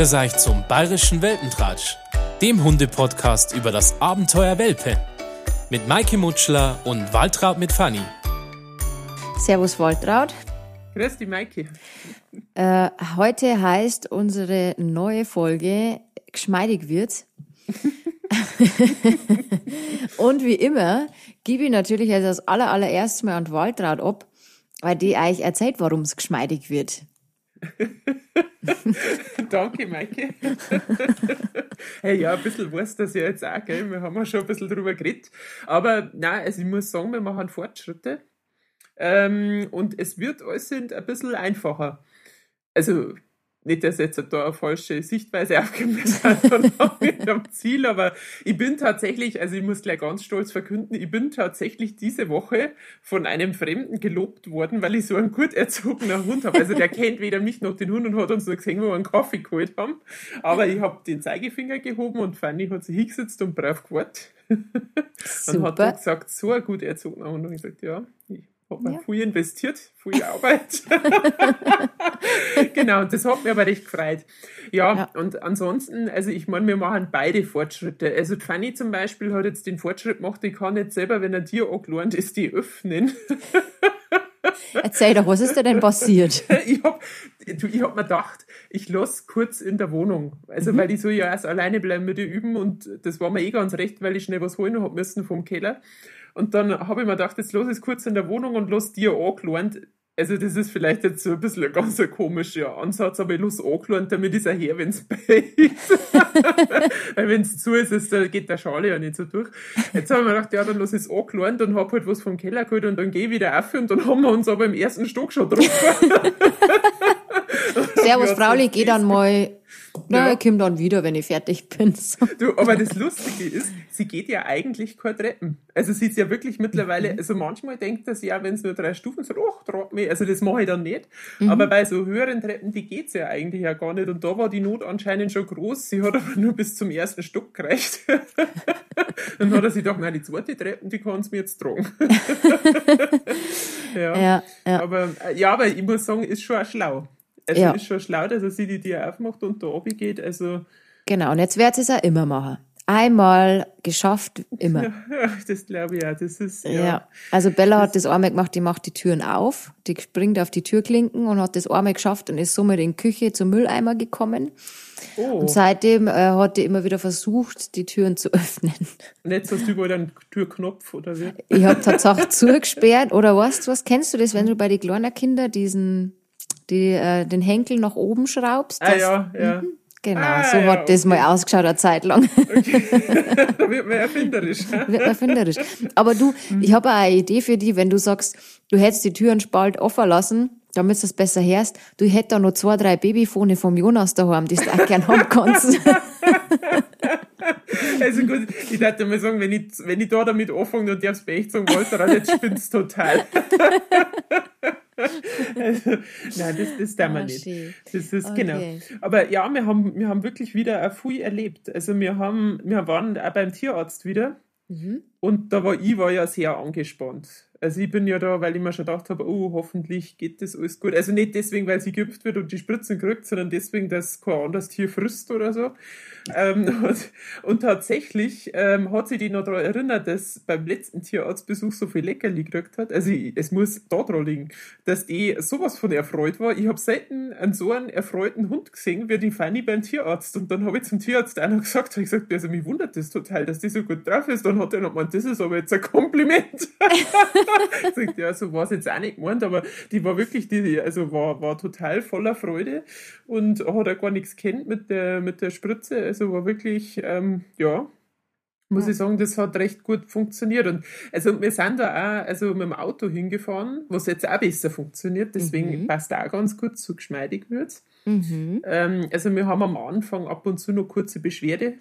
Grüß euch zum Bayerischen Welpentratsch, dem Hundepodcast über das Abenteuer Welpe. Mit Maike Mutschler und Waltraud mit Fanny. Servus Waltraud. Grüß die Maike. Äh, heute heißt unsere neue Folge Geschmeidig wird's. und wie immer gebe ich natürlich als das aller, allererstes Mal an Waltraud ab, weil die euch erzählt, warum es geschmeidig wird. Danke, Maike. hey, ja, ein bisschen weiß das ja jetzt auch, gell? Wir haben ja schon ein bisschen drüber geredet. Aber nein, also ich muss sagen, wir machen Fortschritte. Ähm, und es wird alles ein bisschen einfacher. Also, nicht, dass jetzt da eine falsche Sichtweise aufgegeben wird am Ziel, aber ich bin tatsächlich, also ich muss gleich ganz stolz verkünden, ich bin tatsächlich diese Woche von einem Fremden gelobt worden, weil ich so einen gut erzogenen Hund habe. Also der kennt weder mich noch den Hund und hat uns nur gesehen, wo wir einen Kaffee geholt haben. Aber ich habe den Zeigefinger gehoben und Fanny hat sich hingesetzt und brav gewartet. und hat dann gesagt, so ein gut erzogener Hund. Und ich gesagt, ja, hat man ja. viel investiert, viel Arbeit. genau, das hat mich aber recht gefreut. Ja, ja, und ansonsten, also ich meine, wir machen beide Fortschritte. Also Fanny zum Beispiel hat jetzt den Fortschritt gemacht, ich kann jetzt selber, wenn ein Tier angelernt ist, die öffnen. Erzähl doch, was ist da denn passiert? ich habe ich hab mir gedacht, ich lasse kurz in der Wohnung. Also, mhm. weil ich so ja erst alleine bleiben ihr üben und das war mir eh ganz recht, weil ich schnell was holen habe müssen vom Keller. Und dann habe ich mir gedacht, jetzt los ist kurz in der Wohnung und los dir angelernt. Also das ist vielleicht jetzt so ein bisschen ein ganz komischer Ansatz, aber ich los angelernt, damit ist er her, wenn es. Weil wenn es zu ist, ist, geht der Schale ja nicht so durch. Jetzt haben wir gedacht, ja, dann los ist angelernt und habe halt was vom Keller geholt und dann gehe ich wieder auf und dann haben wir uns aber im ersten Stock schon drauf. Servus, Frauli, geh dann mal na, ja. ich komme dann wieder, wenn ich fertig bin. So. Du, aber das Lustige ist, sie geht ja eigentlich kein Treppen. Also sie ist ja wirklich mittlerweile, mhm. also manchmal denkt das ja, wenn es nur drei Stufen sind, ach, trag mich. Also das mache ich dann nicht. Mhm. Aber bei so höheren Treppen, die geht's ja eigentlich ja gar nicht. Und da war die Not anscheinend schon groß. Sie hat aber nur bis zum ersten Stock gereicht. dann hat er sich gedacht, nein, die zweite Treppen, die kann es mir jetzt tragen. ja. Ja, ja. Aber, ja, aber ich muss sagen, ist schon auch schlau. Also ja. ist schon schlau, dass er sie die Tür aufmacht und da oben geht. Also genau, und jetzt wird es auch immer machen. Einmal geschafft, immer. Ja, das glaube ich ja. Das ist, ja. ja. Also Bella das hat das einmal gemacht, die macht die Türen auf, die springt auf die Türklinken und hat das einmal geschafft und ist somit in die Küche zum Mülleimer gekommen. Oh. Und seitdem äh, hat die immer wieder versucht, die Türen zu öffnen. Und jetzt hast du überall einen Türknopf oder wie? Ich habe tatsächlich zugesperrt. Oder weißt du was, kennst du das, wenn du bei den kleinen Kindern diesen die, äh, den Henkel nach oben schraubst. Ah, ja, ja. Mhm. Genau, ah, so ja, hat das okay. mal ausgeschaut eine Zeit lang. Okay. da wird man erfinderisch. wird man erfinderisch. Aber du, mhm. ich habe eine Idee für dich, wenn du sagst, du hättest die Türen spalt offen lassen, damit du das besser hörst. Du hättest da noch zwei, drei Babyfone vom Jonas daheim, die du auch gern haben kannst. Also gut, ich dachte mal sagen, wenn ich, wenn ich da damit anfange und darf's echt sagen, Walter, dann jetzt spinnst total. Also, nein, das, das darf man ah, nicht. Das ist okay. genau. Aber ja, wir haben, wir haben wirklich wieder ein viel erlebt. Also wir haben, wir waren auch beim Tierarzt wieder. Mhm. Und da war ich war ja sehr angespannt. Also ich bin ja da, weil ich mir schon gedacht habe, oh, hoffentlich geht das alles gut. Also nicht deswegen, weil sie geimpft wird und die Spritzen kriegt, sondern deswegen, dass kein anderes Tier frisst oder so. Ähm, und, und, tatsächlich ähm, hat sie die noch daran erinnert, dass beim letzten Tierarztbesuch so viel Leckerli gekriegt hat. Also ich, es muss da dran liegen, dass die sowas von erfreut war. Ich habe selten einen so einen erfreuten Hund gesehen wie die Fanny beim Tierarzt. Und dann habe ich zum Tierarzt auch noch gesagt, ich gesagt, also mich wundert das total, dass die so gut drauf ist. Dann hat er noch gemeint, das ist aber jetzt ein Kompliment. ich gesagt, ja, so war es jetzt auch nicht gemeint, aber die war wirklich, die, also war, war total voller Freude und hat auch gar nichts kennt mit der, mit der Spritze. Also war wirklich, ähm, ja, muss ja. ich sagen, das hat recht gut funktioniert. Und also wir sind da auch also mit dem Auto hingefahren, was jetzt auch besser funktioniert, deswegen mhm. passt auch ganz gut, so geschmeidig wird mhm. ähm, Also wir haben am Anfang ab und zu noch kurze Beschwerde.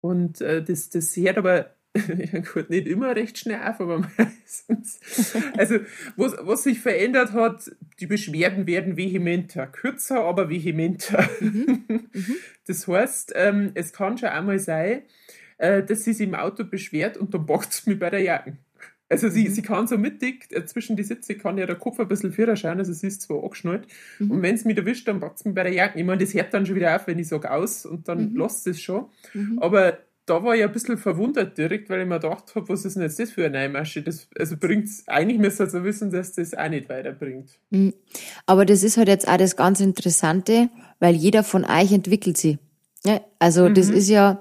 Und äh, das, das hört aber gut, nicht immer recht schnell auf, aber meistens. Also, was, was sich verändert hat, die Beschwerden werden vehementer, kürzer, aber vehementer. Mhm. Mhm. Das heißt, ähm, es kann schon einmal sein, äh, dass sie sich im Auto beschwert und dann packt es mich bei der Jacke. Also sie, mhm. sie kann so mittig, äh, zwischen die Sitze kann ja der Kopf ein bisschen vierer schauen, also sie ist zwar angeschnallt. Mhm. Und wenn es mich erwischt, dann packt es mich bei der Jacke. Ich meine, das hört dann schon wieder auf, wenn ich sage aus und dann mhm. lasst es schon. Mhm. Aber da war ich ein bisschen verwundert direkt, weil ich mir gedacht habe, was ist denn jetzt das für eine Neumasche? Das, also bringt's, eigentlich müsste man so wissen, dass das auch nicht weiterbringt. Mhm. Aber das ist halt jetzt auch das ganz Interessante, weil jeder von euch entwickelt sie. Ja, also mhm. das ist ja,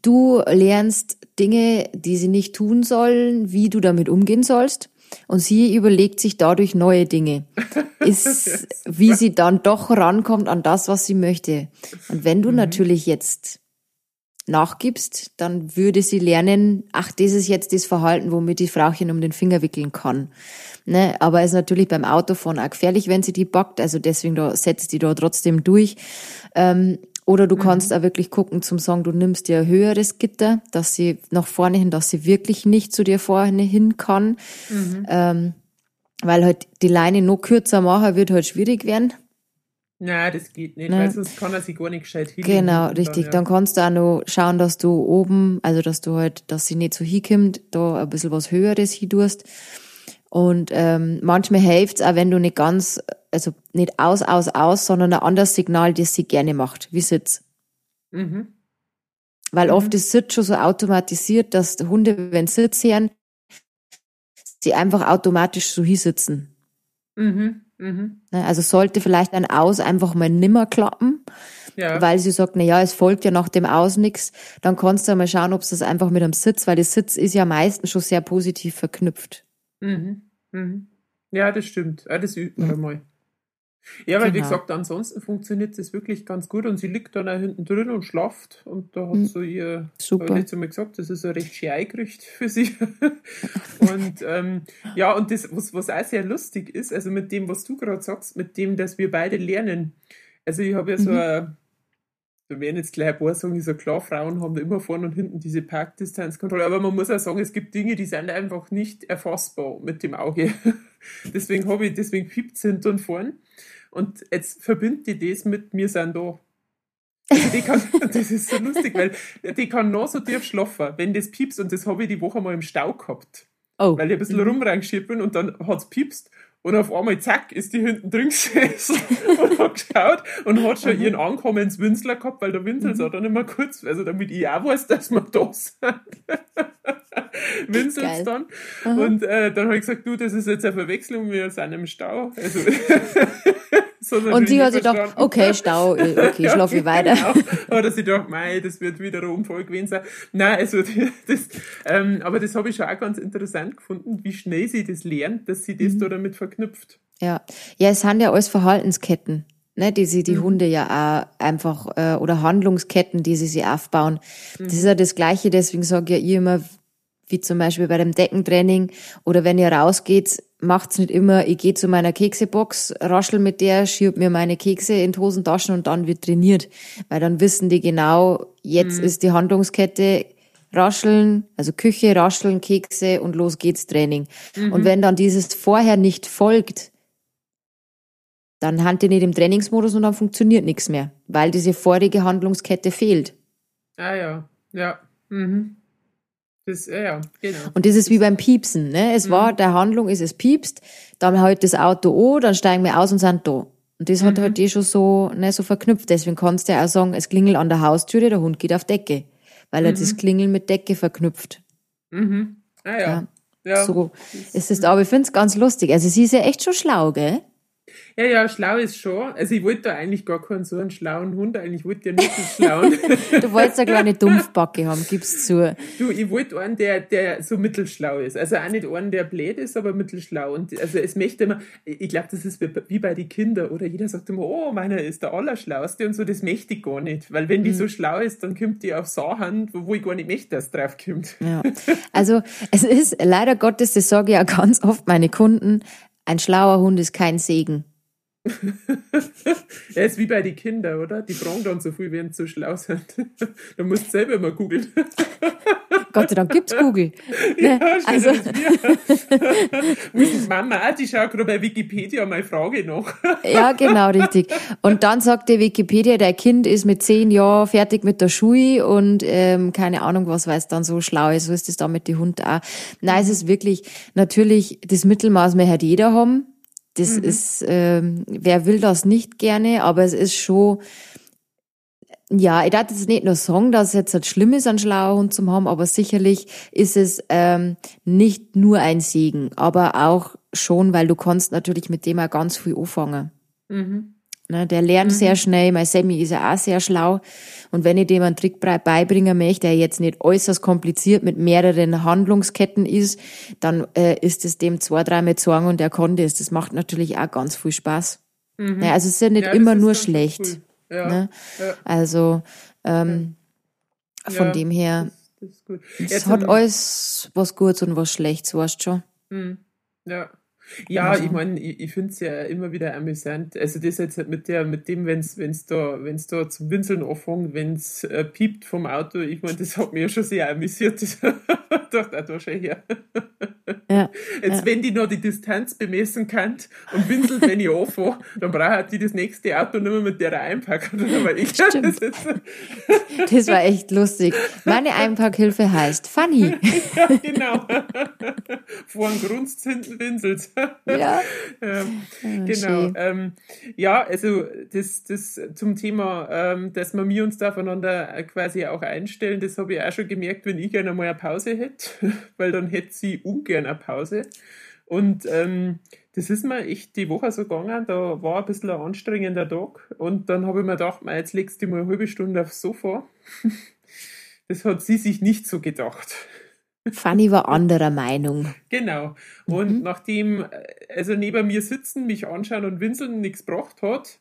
du lernst Dinge, die sie nicht tun sollen, wie du damit umgehen sollst. Und sie überlegt sich dadurch neue Dinge. Ist, wie sie dann doch rankommt an das, was sie möchte. Und wenn du mhm. natürlich jetzt nachgibst, dann würde sie lernen, ach, das ist jetzt das Verhalten, womit die Frauchen um den Finger wickeln kann. Ne? Aber es ist natürlich beim Autofahren auch gefährlich, wenn sie die backt. Also deswegen da setzt die da trotzdem durch. Ähm, oder du mhm. kannst auch wirklich gucken zum Song, du nimmst dir ein höheres Gitter, dass sie nach vorne hin, dass sie wirklich nicht zu dir vorne hin kann. Mhm. Ähm, weil halt die Leine noch kürzer machen wird halt schwierig werden. Nein, das geht nicht, ne? weil sonst kann er sich gar nicht gescheit hin. Genau, richtig. Dann, ja. dann, kannst du auch noch schauen, dass du oben, also dass du halt, dass sie nicht so hinkommt, da ein bisschen was Höheres hin tust. Und ähm, manchmal hilft's auch, wenn du nicht ganz, also nicht aus, aus, aus, sondern ein anderes Signal, das sie gerne macht, wie Sitz. Mhm. Weil mhm. oft ist Sitz schon so automatisiert, dass Hunde, wenn Sitz hören, sie einfach automatisch so hinsitzen. Mhm. Mhm. Ne, also sollte vielleicht ein Aus einfach mal nimmer klappen, ja. weil sie sagt, na ja, es folgt ja nach dem Aus nichts, dann kannst du mal schauen, ob es das einfach mit einem Sitz, weil der Sitz ist ja meistens schon sehr positiv verknüpft. Mhm. Mhm. Ja, das stimmt. Ja, das übt man mhm. mal. Ja, weil genau. wie gesagt, ansonsten funktioniert das wirklich ganz gut und sie liegt dann auch hinten drin und schlaft und da hat mhm. so ihr, Super. letztes Mal gesagt, das ist ein recht schön eingerichtet für sie. und ähm, ja, und das, was, was auch sehr lustig ist, also mit dem, was du gerade sagst, mit dem, dass wir beide lernen. Also ich habe ja so mhm. ein da werden jetzt gleich ein paar sagen, ist ja klar, Frauen haben da immer vorne und hinten diese Parkdistanzkontrolle, aber man muss auch sagen, es gibt Dinge, die sind einfach nicht erfassbar mit dem Auge. deswegen habe ich, deswegen piept es hinten und vorn. Und jetzt verbindet die das mit mir sind da. Also die kann, das ist so lustig, weil die kann noch so tief schlafen, wenn das piepst und das habe ich die Woche mal im Stau gehabt. Oh. Weil ich ein bisschen mhm. rumreingeschippt bin und dann hat es piepst und auf einmal, zack, ist die hinten drin gesessen und hat geschaut und hat schon mhm. ihren Ankommenswinzler gehabt, weil der Winzel mhm. dann immer kurz, also damit ich auch weiß, dass wir da sind. Winzelt dann. Mhm. Und äh, dann habe ich gesagt, du, das ist jetzt eine Verwechslung, wir sind im Stau. Also, so und sie hat sich gedacht, okay, Stau, okay, schlafe ich weiter. Genau. Oder sie dachte, mei, das wird wieder ein Unfall gewesen sein. Nein, also das, ähm, aber das habe ich schon auch ganz interessant gefunden, wie schnell sie das lernt, dass sie das mhm. da damit verknüpft. Ja, ja, es sind ja alles Verhaltensketten ne, die sie die mhm. Hunde ja auch einfach äh, oder Handlungsketten, die sie sie aufbauen. Mhm. Das ist ja das Gleiche, deswegen sage ja ich immer, wie zum Beispiel bei dem Deckentraining oder wenn ihr rausgeht, macht's nicht immer, ich gehe zu meiner Keksebox, raschel mit der, schieb mir meine Kekse in die Hosentaschen und dann wird trainiert. Weil dann wissen die genau, jetzt mhm. ist die Handlungskette rascheln, also Küche, rascheln, Kekse und los geht's Training. Mhm. Und wenn dann dieses vorher nicht folgt, dann haben die nicht im Trainingsmodus und dann funktioniert nichts mehr, weil diese vorige Handlungskette fehlt. Ah ja, ja. Mhm. Das, ja, genau. Und das ist wie beim Piepsen. Ne? Es mhm. war, der Handlung ist, es piepst, dann halt das Auto an, dann steigen wir aus und sind da. Und das hat mhm. halt eh schon so, ne, so verknüpft. Deswegen kannst du ja auch sagen, es klingelt an der Haustüre, der Hund geht auf Decke. Weil er das mhm. Klingeln mit Decke verknüpft. Mhm. Ah ja. ja. ja. So ist es, aber ich finde es ganz lustig. Also sie ist ja echt schon schlau, gell? Ja, ja, schlau ist schon. Also ich wollte da eigentlich gar keinen so einen schlauen Hund, eigentlich wollte ja nicht so schlauen. du wolltest eine kleine Dumpfbacke haben, gib's zu. Du, ich wollte einen, der, der so mittelschlau ist. Also auch nicht einen, der blöd ist, aber mittelschlau. Und also es möchte immer, ich glaube, das ist wie bei den Kindern, oder jeder sagt immer, oh, meiner ist der Allerschlauste und so, das möchte ich gar nicht. Weil wenn die mhm. so schlau ist, dann kommt die auf Sachen, wo ich gar nicht möchte, dass drauf kommt. Ja. Also es ist leider Gottes, das sage ich auch ganz oft meine Kunden, ein schlauer Hund ist kein Segen. Er ist wie bei den Kindern, oder? Die fragen dann so viel, wenn sie so schlau sind. da musst du selber mal googeln. Gott sei Dank gibt's Google. Ja, ne? also. Mama, die schaut gerade bei Wikipedia meine Frage nach. ja, genau, richtig. Und dann sagt die Wikipedia, der Kind ist mit zehn Jahren fertig mit der Schule und ähm, keine Ahnung, was weiß dann so schlau ist. So ist es da mit den Hund auch. Nein, es ist wirklich, natürlich, das Mittelmaß mehr hat jeder haben. Das mhm. ist, ähm, wer will das nicht gerne, aber es ist schon, ja, ich darf jetzt nicht nur sagen, dass es jetzt halt schlimm ist, einen schlauer Hund zu haben, aber sicherlich ist es ähm, nicht nur ein Segen, aber auch schon, weil du kannst natürlich mit dem auch ganz viel anfangen. Mhm. Ne, der lernt mhm. sehr schnell. Mein Sammy ist ja auch sehr schlau. Und wenn ich dem einen Trick beibringen möchte, der jetzt nicht äußerst kompliziert mit mehreren Handlungsketten ist, dann äh, ist es dem zwei, dreimal sagen und er kann das. Das macht natürlich auch ganz viel Spaß. Mhm. Ne, also es ist ja nicht ja, immer nur schlecht. Cool. Ja, ne? ja. Also ähm, von dem her, das, das es hat alles was Gutes und was Schlechtes, weißt du schon. Mhm. Ja. Ja, also. ich meine, ich, ich finde es ja immer wieder amüsant. Also das jetzt halt mit der, mit dem, wenn es da, wenn's da zum Winseln anfängt, wenn es äh, piept vom Auto, ich meine, das hat mich ja schon sehr amüsiert. Das dachte da schon her. Ja, jetzt, ja. wenn die noch die Distanz bemessen kann und winselt, wenn ich anfahre, dann braucht die das nächste Auto nicht mehr mit der einpacken. Weil ich das, das war echt lustig. Meine Einpackhilfe heißt Funny. ja, genau. Vorn grunzt, hinten winselt. Ja. ähm, oh, genau. Ähm, ja, also das, das zum Thema, ähm, dass wir mir uns da voneinander quasi auch einstellen, das habe ich auch schon gemerkt, wenn ich gerne mal eine Pause hätte, weil dann hätte sie ungern eine Pause. Und ähm, das ist mir echt die Woche so gegangen, da war ein bisschen ein anstrengender Tag und dann habe ich mir gedacht, jetzt legst du mal eine halbe Stunde aufs Sofa. Das hat sie sich nicht so gedacht. Fanny war anderer Meinung. Genau. Und mhm. nachdem, also neben mir sitzen, mich anschauen und winseln nichts gebracht hat,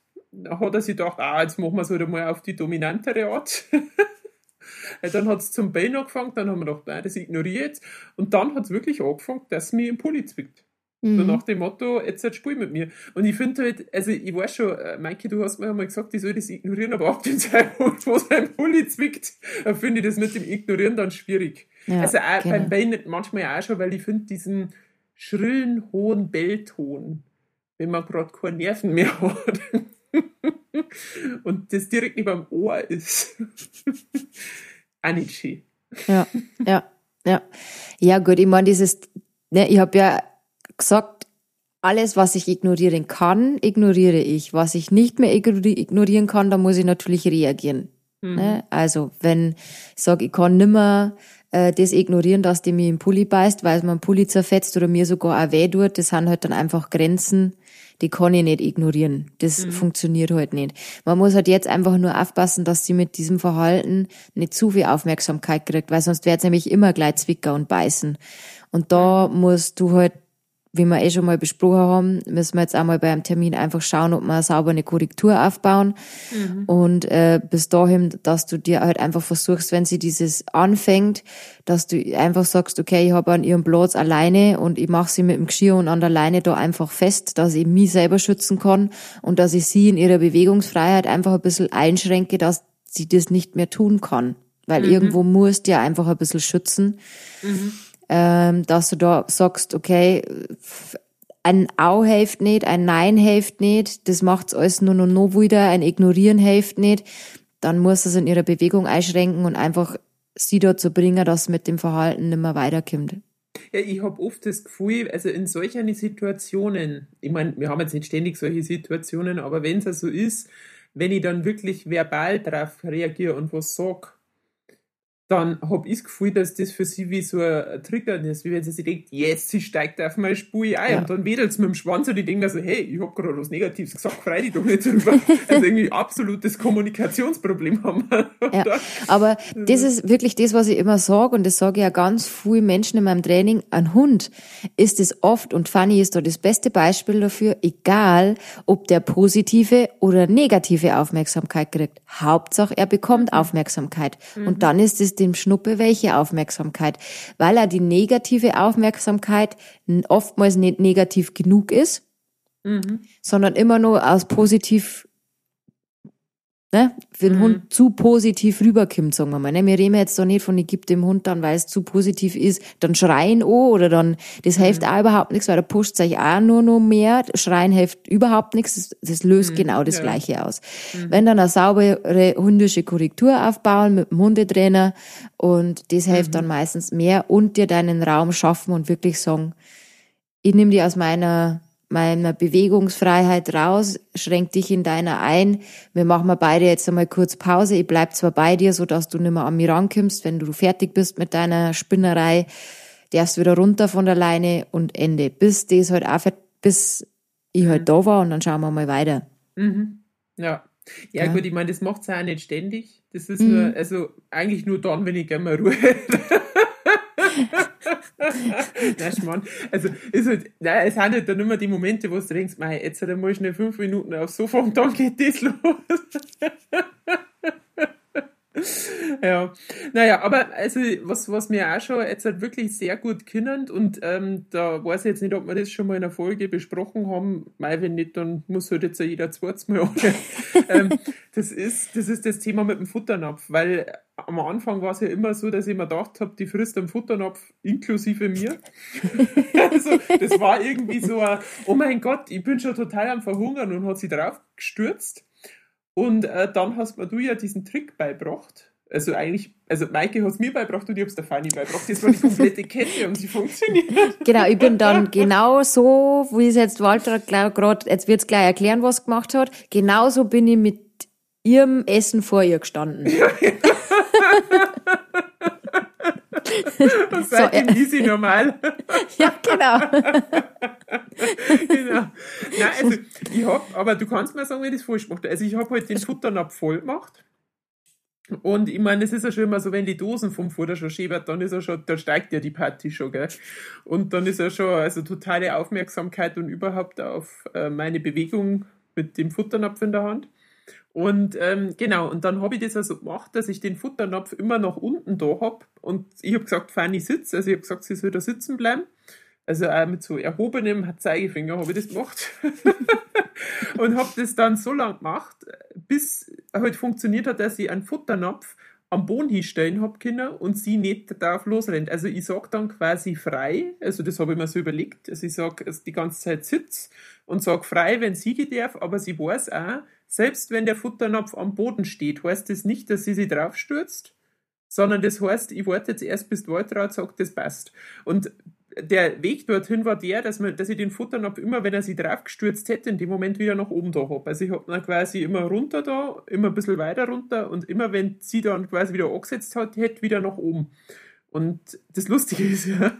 hat er sich gedacht, ah, jetzt machen wir es halt mal auf die dominantere Art. dann hat es zum Bellen angefangen, dann haben wir gedacht, nein, das ignoriere ich Und dann hat es wirklich angefangen, dass es mich im Pulli zwickt. Mhm. So nach dem Motto, jetzt halt spiel mit mir. Und ich finde halt, also ich weiß schon, äh, Maike, du hast mir einmal gesagt, ich soll das ignorieren, aber ab dem Zeitpunkt, wo sein Pulli zwickt, finde ich das mit dem Ignorieren dann schwierig. Ja, also auch genau. beim Bellen manchmal auch schon, weil ich finde diesen schrillen, hohen Bellton, wenn man gerade keine Nerven mehr hat und das direkt neben dem Ohr ist, auch nicht schön. Ja, ja, ja. Ja gut, ich meine, dieses, ne, ich habe ja gesagt, alles, was ich ignorieren kann, ignoriere ich. Was ich nicht mehr ignorieren kann, da muss ich natürlich reagieren. Mhm. Ne? Also wenn ich sage, ich kann nimmer äh, das ignorieren, dass die mir im Pulli beißt, weil es mir im Pulli zerfetzt oder mir sogar auch weh tut, das sind halt dann einfach Grenzen, die kann ich nicht ignorieren. Das mhm. funktioniert halt nicht. Man muss halt jetzt einfach nur aufpassen, dass sie mit diesem Verhalten nicht zu viel Aufmerksamkeit kriegt, weil sonst wird es nämlich immer gleich zwicker und beißen. Und da musst du halt wie wir eh schon mal besprochen haben, müssen wir jetzt einmal bei einem Termin einfach schauen, ob wir sauber eine Korrektur aufbauen. Mhm. Und äh, bis dahin, dass du dir halt einfach versuchst, wenn sie dieses anfängt, dass du einfach sagst, okay, ich habe an ihrem Platz alleine und ich mache sie mit dem Geschirr und an der Leine da einfach fest, dass ich mich selber schützen kann und dass ich sie in ihrer Bewegungsfreiheit einfach ein bisschen einschränke, dass sie das nicht mehr tun kann. Weil mhm. irgendwo musst du ja einfach ein bisschen schützen. Mhm ähm, dass du da sagst, okay, ein Au hilft nicht, ein Nein hilft nicht, das macht's alles nur noch, noch wieder, ein Ignorieren hilft nicht, dann muss es in ihrer Bewegung einschränken und einfach sie dazu bringen, dass mit dem Verhalten nicht mehr weiterkommt. Ja, ich habe oft das Gefühl, also in solchen Situationen, ich meine, wir haben jetzt nicht ständig solche Situationen, aber wenn es so ist, wenn ich dann wirklich verbal darauf reagiere und was sage, dann habe ich das Gefühl, dass das für sie wie so ein Trigger ist, wie wenn sie sich denkt, yes, sie steigt auf meine Spur ein ja. und dann wedelt sie mit dem Schwanz und ich denke so, hey, ich habe gerade was Negatives gesagt, frei dich doch nicht drüber. also irgendwie absolutes Kommunikationsproblem haben wir. Ja, aber das ist wirklich das, was ich immer sage und das sage ich ja ganz viele Menschen in meinem Training, ein Hund ist es oft und Fanny ist da das beste Beispiel dafür, egal ob der positive oder negative Aufmerksamkeit kriegt. Hauptsache er bekommt mhm. Aufmerksamkeit mhm. und dann ist es dem Schnuppe welche Aufmerksamkeit, weil er die negative Aufmerksamkeit oftmals nicht negativ genug ist. mhm. sondern immer nur aus positiv ne, für den mhm. Hund zu positiv rüberkommt, sagen wir mal. Ne? Wir reden jetzt doch nicht von, ich gebe dem Hund dann, weil es zu positiv ist, dann schreien oh oder dann, das mhm. hilft auch überhaupt nichts, weil da pusht sich auch nur noch mehr. Schreien hilft überhaupt nichts, das, das löst mhm. genau das ja. Gleiche aus. Mhm. Wenn dann eine saubere hundische Korrektur aufbauen mit dem Hundetrainer und das hilft mhm. dann meistens mehr und dir deinen Raum schaffen und wirklich sagen, ich nehme die aus meiner meiner Bewegungsfreiheit raus, schränk dich in deiner ein. Wir machen mal beide jetzt einmal kurz Pause. Ich bleib zwar bei dir, so dass du nicht mehr an mich rankommst. Wenn du fertig bist mit deiner Spinnerei, darfst wieder runter von der Leine und Ende. Bis das halt auch, bis ich halt mhm. da war und dann schauen wir mal weiter. Mhm. Ja. Ja, ja, gut, ich meine, das macht es auch nicht ständig. Das ist mhm. nur, also eigentlich nur dann, wenn ich gerne mal Ruhe hätte. nein, Schmarrn. Also, ist halt, nein, es sind halt dann immer die Momente, wo du denkst, mei, jetzt hat er mal schnell fünf Minuten aufs Sofa und dann geht das los. ja, naja, aber also was, was mir auch schon jetzt halt wirklich sehr gut kennt und ähm, da weiß ich jetzt nicht, ob wir das schon mal in einer Folge besprochen haben, weil wenn nicht, dann muss halt jetzt jeder zweites Mal ähm, das, ist, das ist das Thema mit dem Futternapf, weil am Anfang war es ja immer so, dass ich mir gedacht habe, die frisst am Futternapf inklusive mir. also das war irgendwie so ein, oh mein Gott, ich bin schon total am Verhungern und hat sie drauf gestürzt. Und äh, dann hast mir du ja diesen Trick beibracht. Also eigentlich, also Maike hat es mir beibracht und ich habe es der Fanny beibracht. Das war die komplette Kette und sie funktioniert. Genau, ich bin dann genau so, wie es jetzt Walter gerade, jetzt wird es gleich erklären, was gemacht hat. Genauso bin ich mit ihrem Essen vor ihr gestanden. Ja, ja. Und seitdem so, easy normal. ja, genau. genau. Nein, also ich hab, aber du kannst mir sagen, wie ich das falsch gemacht habe. Also ich habe halt den Futternapf voll gemacht. Und ich meine, es ist ja schon immer so, wenn die Dosen vom Futter schon schäbert, dann ist er schon, dann steigt ja die Party schon, gell? Und dann ist er schon, also totale Aufmerksamkeit und überhaupt auf äh, meine Bewegung mit dem Futternapf in der Hand. Und ähm, genau, und dann habe ich das also gemacht, dass ich den Futternapf immer nach unten da habe. Und ich habe gesagt, Fanny sitzt, also ich habe gesagt, sie soll da sitzen bleiben. Also auch mit so erhobenem Zeigefinger habe ich das gemacht. und habe das dann so lange gemacht, bis halt funktioniert hat, dass ich einen Futternapf am Boden hinstellen habe können und sie nicht darauf losrennt. Also ich sage dann quasi frei, also das habe ich mir so überlegt, also ich sage die ganze Zeit Sitz und sage frei, wenn sie darf, aber sie weiß auch, selbst wenn der Futternapf am Boden steht, heißt das nicht, dass sie sich draufstürzt, sondern das heißt, ich warte jetzt erst, bis Waltraud sagt, das passt. Und der Weg dorthin war der, dass, man, dass ich den Futternapf immer, wenn er sich draufgestürzt hätte, in dem Moment wieder nach oben da habe. Also ich habe dann quasi immer runter da, immer ein bisschen weiter runter und immer, wenn sie dann quasi wieder angesetzt hat, hätte wieder nach oben. Und das Lustige ist ja,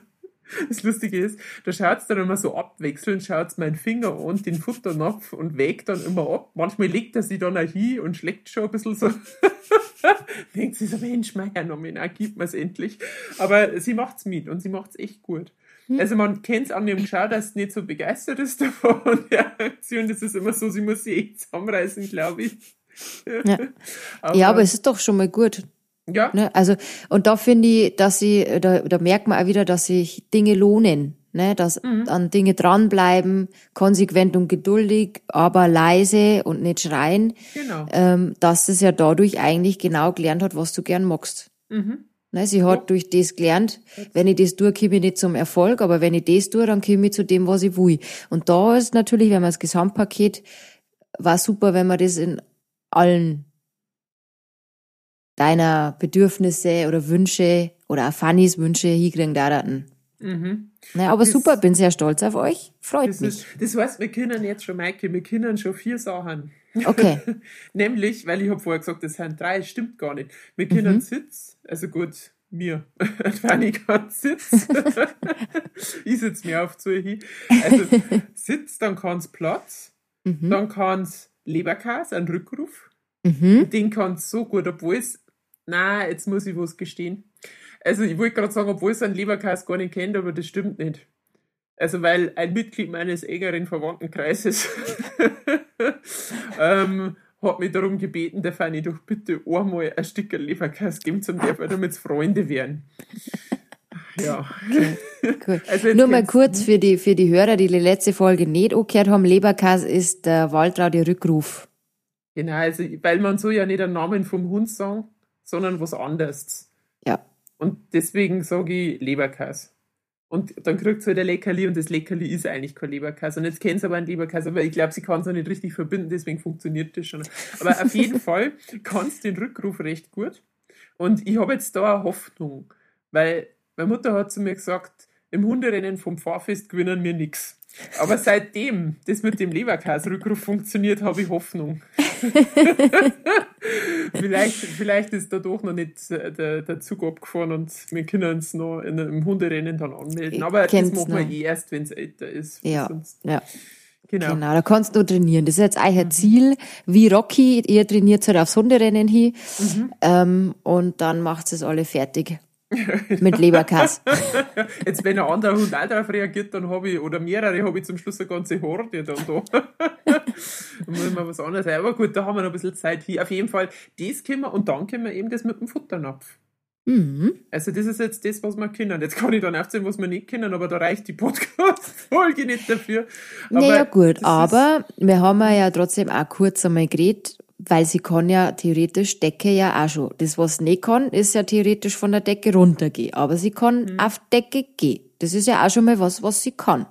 das Lustige ist, da schaut es dann immer so abwechselnd, schaut mein Finger an, den Futternapf und wägt dann immer ab. Manchmal legt er sich dann auch hin und schlägt schon ein bisschen so. Denkt sie so, Mensch, mein Herr Nomina, gib mir es endlich. Aber sie macht es mit und sie macht es echt gut. Hm. Also man kennt es an dem Schau, dass sie nicht so begeistert ist davon. der Aktion. Das ist immer so, sie muss sich echt zusammenreißen, glaube ich. Ja. aber, ja, aber es ist doch schon mal gut. Ja. Ne? Also, und da finde ich, dass sie, da, da merkt man auch wieder, dass sich Dinge lohnen. Ne, dass mhm. an Dinge dranbleiben, konsequent und geduldig, aber leise und nicht schreien. Genau. Ähm, dass es ja dadurch eigentlich genau gelernt hat, was du gern magst. Mhm. Ne, sie hat ja. durch das gelernt, wenn ich das tue, komme ich nicht zum Erfolg, aber wenn ich das tue, dann komme ich zu dem, was ich will. Und da ist natürlich, wenn man das Gesamtpaket, war super, wenn man das in allen deiner Bedürfnisse oder Wünsche oder Fannys Wünsche hinkriegen daten. Mhm. Na, aber das, super, bin sehr stolz auf euch. Freut das mich. Ist, das heißt, wir können jetzt schon, Maike, wir können schon vier Sachen. Okay. Nämlich, weil ich habe vorher gesagt, das sind drei, stimmt gar nicht. Wir können mhm. Sitz, also gut, mir, Fanny kann Sitz. ich sitze mir auf zu hin. Also Sitz, dann kann es Platz, mhm. dann kann es Leberkas, ein Rückruf. Mhm. Den kann es so gut, obwohl es na, jetzt muss ich was gestehen. Also ich wollte gerade sagen, obwohl es einen Leberkas gar nicht kennt, aber das stimmt nicht. Also weil ein Mitglied meines engeren Verwandtenkreises ähm, hat mich darum gebeten, der Fanny doch bitte einmal ein Stück Leberkas geben zum der, damit es Freunde werden. Ja. Okay. Cool. Also Nur mal kurz für die, für die Hörer, die die letzte Folge nicht angehört haben, Leberkäse ist der Waltraudi Rückruf. Genau, also weil man so ja nicht den Namen vom Hund sagen, sondern was anderes. Ja. Und deswegen sage ich Leberkäse. Und dann kriegt sie halt ein Leckerli und das Leckerli ist eigentlich kein Leberkäse. Und jetzt kennt sie aber einen Leberkäse, aber ich glaube, sie kann es auch nicht richtig verbinden, deswegen funktioniert das schon. Aber auf jeden Fall kannst du den Rückruf recht gut. Und ich habe jetzt da eine Hoffnung, weil meine Mutter hat zu mir gesagt, im Hunderennen vom Fahrfest gewinnen wir nichts. Aber seitdem das mit dem Leberkäse-Rückruf funktioniert, habe ich Hoffnung. vielleicht, vielleicht ist da doch noch nicht äh, der, der Zug abgefahren und wir können uns noch in einem Hunderennen dann anmelden. Aber das machen wir eh erst, wenn es älter ist. Ja, ja. Genau. genau, da kannst du trainieren. Das ist jetzt euer Ziel. Wie Rocky, ihr trainiert halt aufs Hunderennen hin mhm. ähm, und dann macht es alle fertig. Mit Leberkass. Jetzt, wenn ein anderer Hund auch darauf reagiert, dann habe ich, oder mehrere, habe ich zum Schluss eine ganze Horde dann da. dann muss man was anderes sein. Aber gut, da haben wir noch ein bisschen Zeit hier. Auf jeden Fall, das können wir, und dann können wir eben das mit dem Futternapf. Mhm. Also das ist jetzt das, was wir können. Jetzt kann ich dann aufzählen, was wir nicht können, aber da reicht die Podcast-Folge nicht dafür. Aber naja gut, aber wir haben ja trotzdem auch kurz einmal geredet, weil sie kann ja theoretisch Decke ja auch schon. Das, was sie nicht kann, ist ja theoretisch von der Decke runtergehen. Aber sie kann mhm. auf Decke gehen. Das ist ja auch schon mal was, was sie kann.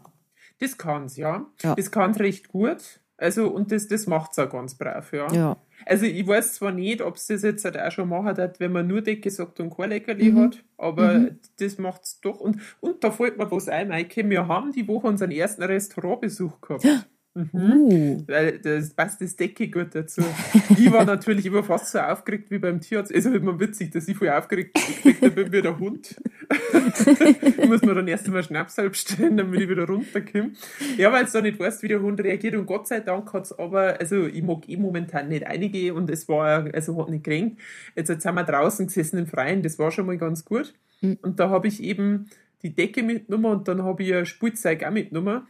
Das kann's, ja. ja. Das kann recht gut. Also, und das, das macht's auch ganz brav, ja. ja. Also, ich weiß zwar nicht, ob es das jetzt halt auch schon machen hat, wenn man nur Decke sagt und kein Leckerli mhm. hat, aber mhm. das macht's doch. Und, und da fällt mir was ein, Maike. Wir haben die Woche unseren ersten Restaurantbesuch gehabt. Mhm. Uh. Weil das passt das Decke gut dazu. ich war natürlich immer fast so aufgeregt wie beim Tierarzt. Es ist immer witzig, dass ich voll aufgeregt bin wie der Hund. ich muss mir dann erst einmal Schnaps stellen, damit ich wieder runterkomme. Ja, weil es da nicht weißt, wie der Hund reagiert. Und Gott sei Dank hat es aber, also ich mag eh momentan nicht einige und es war, also hat nicht gekränkt. Jetzt, jetzt sind wir draußen gesessen im Freien, das war schon mal ganz gut. Mhm. Und da habe ich eben die Decke mitgenommen und dann habe ich ein Spielzeug auch mitgenommen.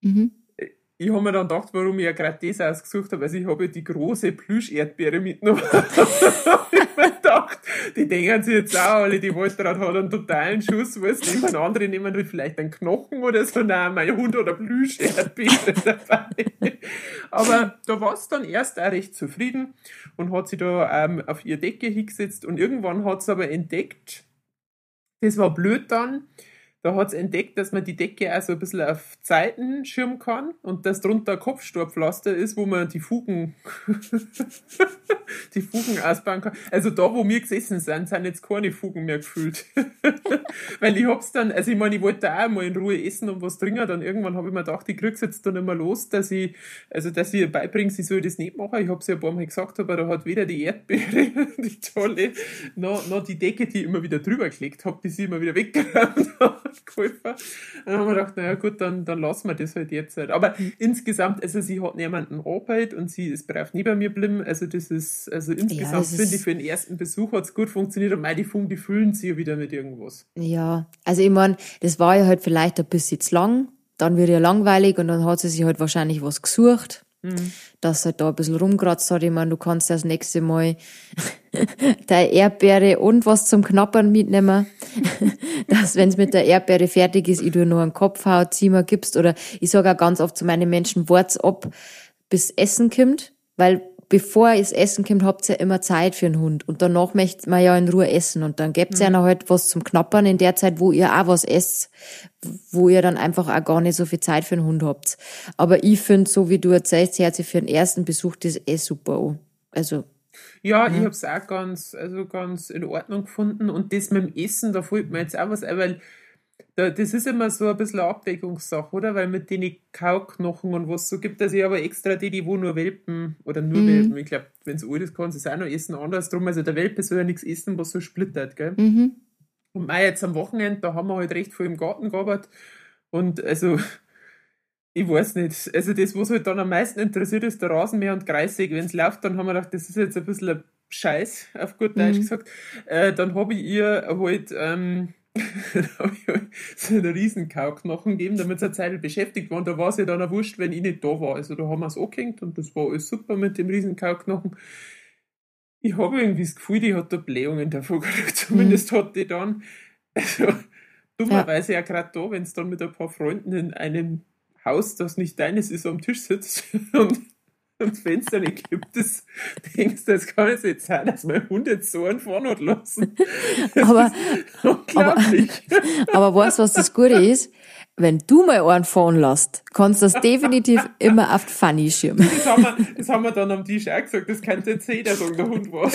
Mhm ich habe mir dann gedacht, warum ich ja gerade das ausgesucht habe. Also ich habe ja die große Plüsch-Erdbeere mitgenommen. ich mir gedacht, die denken sich jetzt auch alle, die Walter hat einen totalen Schuss, was nehmen andere nehmen vielleicht einen Knochen oder so. Nein, mein Hund oder Plüsch-Erdbeere dabei. Aber da war es dann erst auch recht zufrieden und hat sich da ähm, auf ihre Decke hingesetzt und irgendwann hat es aber entdeckt, das war blöd dann, da hat es entdeckt, dass man die Decke auch so ein bisschen auf Zeiten schirmen kann und dass drunter ein Kopfsturpflaster ist, wo man die Fugen, die Fugen ausbauen kann. Also da, wo wir gesessen sind, sind jetzt keine Fugen mehr gefühlt. Weil ich hab's dann, also ich meine, ich wollte auch mal in Ruhe essen und was trinken, dann irgendwann habe ich mir gedacht, ich krieg's jetzt dann nicht mehr los, dass ich, also dass ich ihr beibringe, sie soll das nicht machen. Ich hab's ja ein paar Mal gesagt, aber da hat weder die Erdbeere, die tolle, noch, noch die Decke, die ich immer wieder drüber gelegt habe, die sie immer wieder weggeräumt geholfen. Dann haben wir gedacht, naja gut, dann, dann lassen wir das halt jetzt halt. Aber mhm. insgesamt, also sie hat niemanden Arbeit und sie ist brav neben mir geblieben. Also das ist, also insgesamt ja, finde ich, für den ersten Besuch hat es gut funktioniert und meine, die Funken, die füllen sie ja wieder mit irgendwas. Ja, also ich meine, das war ja halt vielleicht ein bisschen zu lang, dann wird ja langweilig und dann hat sie sich halt wahrscheinlich was gesucht. Mhm. Dass halt da ein bisschen rumkratzt hat. Ich meine, du kannst das nächste Mal der Erdbeere und was zum Knappern mitnehmen. dass, wenn es mit der Erdbeere fertig ist, ich du nur einen Kopfhaut, Zimmer gibst. Oder ich sage auch ganz oft zu meinen Menschen, wart's ab, bis Essen kommt. Weil bevor es Essen kommt, habt ihr ja immer Zeit für einen Hund. Und danach möchte man ja in Ruhe essen. Und dann ihr mhm. ja halt was zum Knappern in der Zeit, wo ihr auch was esst, wo ihr dann einfach auch gar nicht so viel Zeit für einen Hund habt. Aber ich finde, so wie du erzählst, hört sich für den ersten Besuch das eh super an. Also. Ja, ja. ich habe es auch ganz, also ganz in Ordnung gefunden. Und das mit dem Essen, da fällt mir jetzt auch was ein, weil das ist immer so ein bisschen eine Abwägungssache, oder? Weil mit den Kauknochen und was so gibt, dass ich aber extra die, die wo nur Welpen oder nur mhm. Welpen, ich glaube, wenn es alt ist, kann sie es auch noch essen, andersrum. Also der Welpe soll ja nichts essen, was so splittert, gell? Mhm. Und mei, jetzt am Wochenende, da haben wir halt recht viel im Garten gearbeitet und also ich weiß nicht. Also das, was halt dann am meisten interessiert, ist der Rasenmäher und Kreissäge. Wenn es läuft, dann haben wir gedacht, das ist jetzt ein bisschen ein Scheiß, auf gut Deutsch mhm. gesagt. Äh, dann habe ich ihr halt ähm, habe ich so einen riesen Kauknochen gegeben, damit sie eine Zeit beschäftigt war. Und da war es ja dann auch wurscht, wenn ich nicht da war. Also da haben wir es angehängt und das war alles super mit dem riesen Kauknochen. Ich habe irgendwie das Gefühl, die hat da Blähungen davor gekriegt. Zumindest mhm. hat die dann, also dummerweise ja, ja gerade da, wenn es dann mit ein paar Freunden in einem Haus, das nicht deines ist, am Tisch sitzt und und das Fenster nicht gibt, das denkst du, das kann es jetzt sein, dass mein Hund jetzt so einen vorne hat lassen. aber, unglaublich. Aber, aber weißt du, was das Gute ist? Wenn du mal einen fahren lässt, kannst du das definitiv immer auf die Funny schirmen. Das haben, wir, das haben wir dann am Tisch auch gesagt, das könnte jetzt jeder sagen, der Hund war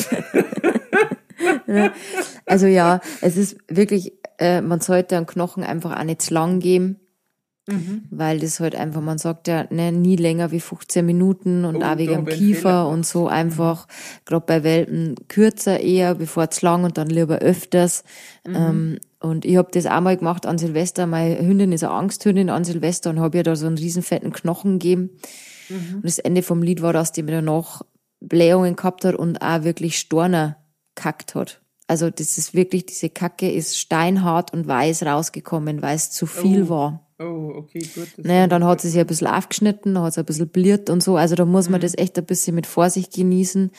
Also ja, es ist wirklich, äh, man sollte einen Knochen einfach auch nicht zu lang geben Mhm. Weil das halt einfach, man sagt ja ne, nie länger wie 15 Minuten und oh, auch wegen dem Kiefer und so einfach, gerade bei Welpen kürzer eher, bevor zu lang und dann lieber öfters. Mhm. Ähm, und ich habe das auch mal gemacht an Silvester. Meine Hündin ist eine Angsthündin an Silvester und habe ihr da so einen riesen fetten Knochen gegeben. Mhm. Und das Ende vom Lied war, dass die mir danach Blähungen gehabt hat und auch wirklich Storner kackt hat. Also das ist wirklich, diese Kacke ist steinhart und weiß rausgekommen, weil es zu viel oh. war. Oh, okay, gut. Naja, dann hat sie sich ein bisschen aufgeschnitten, dann hat sie ein bisschen bliert und so. Also da muss man mhm. das echt ein bisschen mit Vorsicht genießen.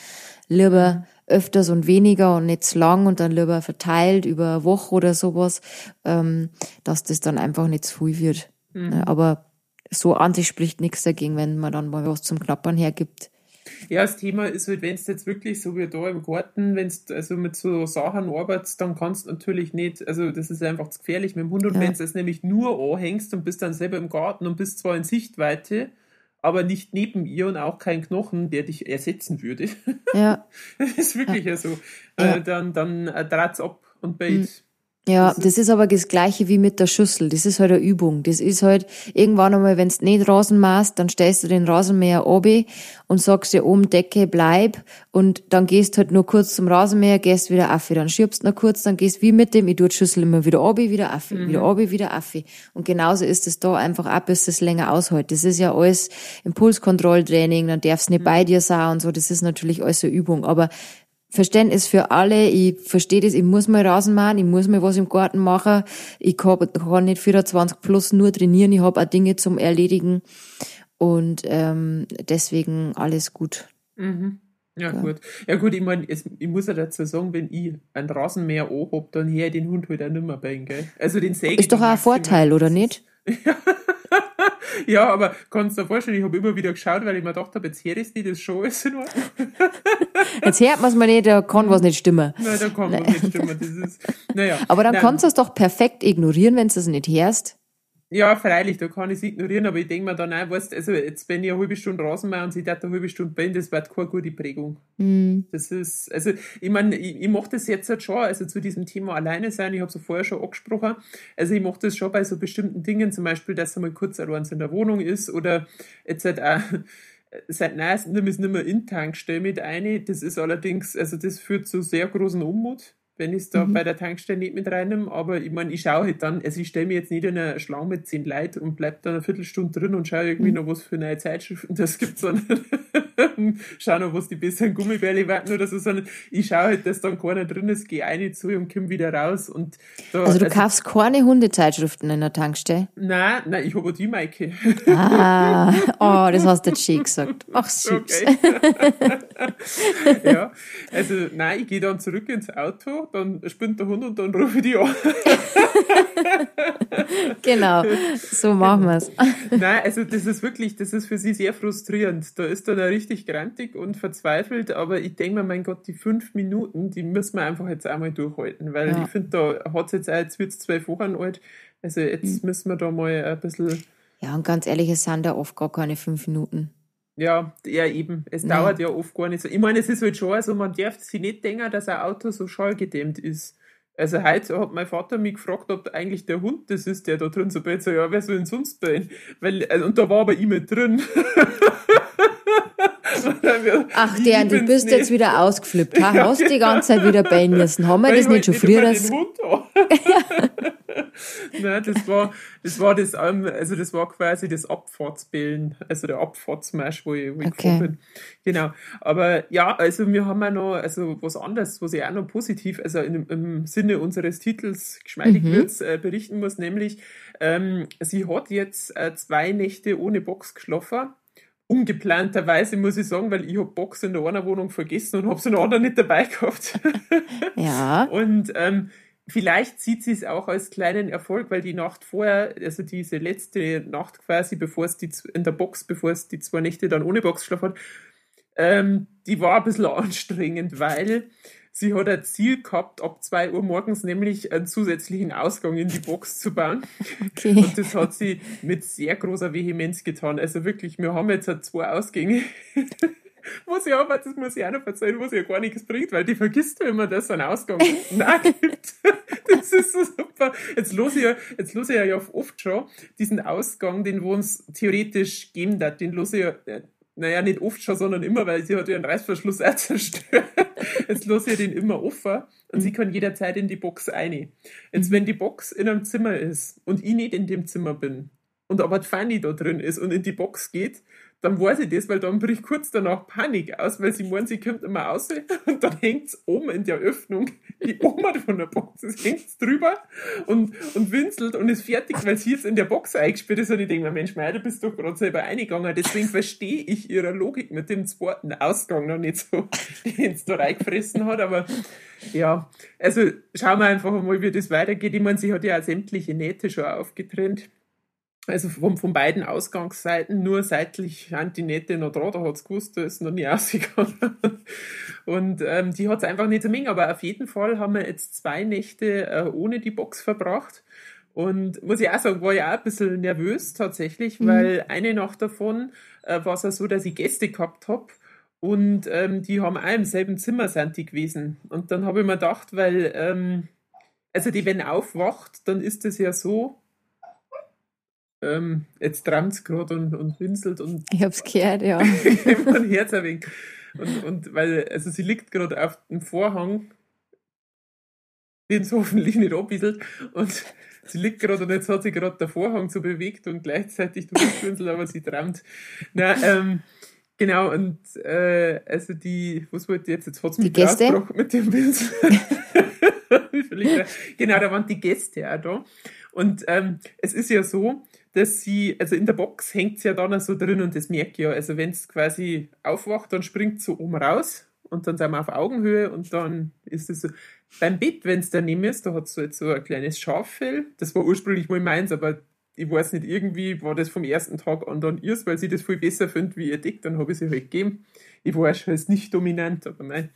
Lieber mhm. öfters und weniger und nicht zu lang und dann lieber verteilt über eine Woche oder sowas, ähm, dass das dann einfach nicht zu viel wird. Mhm. Aber so an sich spricht nichts dagegen, wenn man dann mal was zum Knappern hergibt. Ja, das Thema ist halt, wenn es jetzt wirklich so wie da im Garten, wenn du also mit so Sachen arbeitest, dann kannst du natürlich nicht, also das ist einfach zu gefährlich mit dem Hund. Und ja. wenn du es nämlich nur anhängst und bist dann selber im Garten und bist zwar in Sichtweite, aber nicht neben ihr und auch kein Knochen, der dich ersetzen würde. Ja. das ist wirklich ja, so. Ja. Äh, dann dann äh, draht's ab und bait. Mhm. Ja, das ist, das aber das Gleiche wie mit der Schüssel. Das ist halt eine Übung. Das ist halt irgendwann einmal, wenn du nicht Rasen machst, dann stellst du den Rasenmäher obi und sagst dir oben Decke, bleib. Und dann gehst halt nur kurz zum Rasenmäher, gehst wieder auf. Dann schiebst noch kurz, dann gehst wie mit dem, ich tue die Schüssel immer wieder obi, wieder auf, mhm. wieder obi, wieder auf. Und genauso ist es da einfach ab, bis es länger aushält. Das ist ja alles Impulskontrolltraining, dann darfst du nicht mhm. bei dir sein und so. Das ist natürlich alles eine Übung. Aber Verständnis für alle. Ich verstehe das, ich muss mal Rasen machen, ich muss mal was im Garten machen. Ich kann, kann nicht 24 plus nur trainieren, ich habe auch Dinge zum Erledigen. Und ähm, deswegen alles gut. Mhm. Ja, ja, gut. Ja, gut, ich meine, ich muss ja dazu sagen, wenn ich ein Rasenmäher anhab, dann her den Hund halt auch nicht mehr bei, gell? Also den säge Ist doch auch ein Vorteil, oder nicht? Ja. aber kannst du dir vorstellen, ich habe immer wieder geschaut, weil ich mir gedacht habe, jetzt hört es die das schon ist in Ordnung. jetzt hört man es mir nicht, da kann was nicht stimmen. Nein, da kann was nicht stimmen. Das ist, naja. Aber dann Nein. kannst du es doch perfekt ignorieren, wenn du es nicht hörst. Ja, freilich, da kann ich es ignorieren, aber ich denke mir dann auch, weißt, also jetzt wenn ich eine halbe Stunde Rasen mache und sie da eine halbe Stunde bin, das wird keine gute Prägung. Mhm. Das ist, also ich meine, ich, ich mache das jetzt halt schon, also zu diesem Thema alleine sein, ich habe es ja vorher schon angesprochen, also ich mache das schon bei so bestimmten Dingen, zum Beispiel, dass er mal kurz allein in der Wohnung ist oder jetzt halt auch seit neuestem ist nicht mehr in Tankstelle mit ein. Das ist allerdings, also das führt zu sehr großen Unmut wenn ich es da mhm. bei der Tankstelle nicht mit reinnehme. Aber ich meine, ich schaue halt dann, also ich stelle mir jetzt nicht in eine Schlange mit zehn Leuten und bleibe dann eine Viertelstunde drin und schaue irgendwie mhm. noch was für neue Zeitschriften das gibt, sondern schaue noch, was die besseren Gummibärle warten oder so, sondern ich schaue halt, dass dann keiner drin ist, gehe eine zu und komme wieder raus. Und da, also du also, kaufst keine Hundezeitschriften in der Tankstelle? Nein, nein, ich habe die Maike. Ah, oh, das hast du jetzt schön gesagt. Ach süß. Okay. ja, also nein, ich gehe dann zurück ins Auto dann spinnt der Hund und dann rufe ich die an. genau, so machen wir es. Nein, also das ist wirklich, das ist für sie sehr frustrierend. Da ist dann richtig grantig und verzweifelt, aber ich denke mir, mein Gott, die fünf Minuten, die müssen wir einfach jetzt einmal durchhalten, weil ja. ich finde, da hat es jetzt auch, jetzt wird es zwölf Wochen alt, also jetzt mhm. müssen wir da mal ein bisschen... Ja, und ganz ehrlich, es sind da oft gar keine fünf Minuten. Ja, ja, eben. Es ja. dauert ja oft gar nicht so. Ich meine, es ist halt schon, also man darf sich nicht denken, dass ein Auto so schallgedämmt ist. Also heute hat mein Vater mich gefragt, ob eigentlich der Hund das ist, der da drin so bellt. So, ja, wer soll denn sonst bellen? Weil, also, und da war aber mit drin. Ach, der, du bist jetzt wieder ausgeflippt. Ha? Ja, Hast genau. die ganze Zeit wieder bellen müssen. Haben wir das nicht schon früher? Das... Nein, das war, das war das, also das war quasi das Abfahrtsbellen, also der Abfahrtsmarsch, wo ich, wo ich okay. bin. Genau. Aber ja, also wir haben ja noch, also was anderes, was ich auch noch positiv, also in, im Sinne unseres Titels geschmeidig mhm. wird, äh, berichten muss, nämlich, ähm, sie hat jetzt äh, zwei Nächte ohne Box geschlafen ungeplanterweise, muss ich sagen, weil ich habe Box in der einen Wohnung vergessen und habe sie in der anderen nicht dabei gehabt. ja. Und ähm, vielleicht sieht sie es auch als kleinen Erfolg, weil die Nacht vorher, also diese letzte Nacht quasi, bevor es die in der Box, bevor es die zwei Nächte dann ohne Boxschlaf hat, ähm, die war ein bisschen anstrengend, weil sie hat ein Ziel gehabt, ab zwei Uhr morgens nämlich einen zusätzlichen Ausgang in die Box zu bauen. Okay. Und das hat sie mit sehr großer Vehemenz getan. Also wirklich, wir haben jetzt halt zwei Ausgänge. was ja aber, das muss ich auch noch erzählen, was ja gar nichts bringt, weil die vergisst du immer, dass es einen Ausgang gibt. Das ist so super. Jetzt los ich ja, jetzt los ich ja oft schon diesen Ausgang, den wir uns theoretisch geben darf, den los ich ja, äh, naja, nicht oft schon, sondern immer, weil sie hat einen Reißverschluss auch zerstört. Jetzt lasse ich den immer offen und sie kann jederzeit in die Box rein. Jetzt, wenn die Box in einem Zimmer ist und ich nicht in dem Zimmer bin und aber Fanny da drin ist und in die Box geht, dann weiß ich das, weil dann bricht kurz danach Panik aus, weil sie meinen, sie kommt immer raus und dann hängt es oben in der Öffnung, die Oma von der Box, es hängt drüber und, und winselt und ist fertig, weil sie jetzt in der Box eingespielt ist und ich denke mir, Mensch, Meier, du bist doch gerade selber eingegangen, deswegen verstehe ich ihre Logik mit dem zweiten Ausgang noch nicht so, den es da reingefressen hat, aber ja, also schauen wir einfach mal, wie das weitergeht. Ich meine, sie hat ja auch sämtliche Nähte schon aufgetrennt also von, von beiden Ausgangsseiten nur seitlich sind die Nähte noch dran, da hat es gewusst, da ist noch nie ausgegangen. Und ähm, die hat es einfach nicht so mengen, aber auf jeden Fall haben wir jetzt zwei Nächte äh, ohne die Box verbracht. Und muss ich auch sagen, war ja auch ein bisschen nervös tatsächlich, mhm. weil eine Nacht davon äh, war es ja so, dass ich Gäste gehabt habe. Und ähm, die haben auch im selben Zimmer sind die gewesen. Und dann habe ich mir gedacht, weil, ähm, also die, wenn aufwacht, dann ist es ja so, ähm, jetzt trammt es gerade und, und winselt und. Ich hab's gehört, ja. mein Herz ein wenig. Und, und weil, also sie liegt gerade auf dem Vorhang, den es hoffentlich nicht abbieselt, und sie liegt gerade und jetzt hat sie gerade der Vorhang so bewegt und gleichzeitig durchwinselt, aber sie trammt. Na, ähm, genau, und äh, also die, was wollte ich jetzt? Jetzt hat es mich Gäste mit dem Pinsel. genau, da waren die Gäste auch da. Und ähm, es ist ja so, dass sie, also in der Box hängt sie ja dann so drin und das merke ich ja. Also wenn es quasi aufwacht, dann springt so oben raus und dann sind wir auf Augenhöhe und dann ist es so. Beim Bett, wenn es daneben ist, da hat es so jetzt so ein kleines Schaffell. Das war ursprünglich mal meins, aber ich weiß nicht, irgendwie war das vom ersten Tag an dann ihrs, weil sie das viel besser findet wie ihr Dick, dann habe ich sie halt gegeben. Ich war schon nicht dominant, aber nein.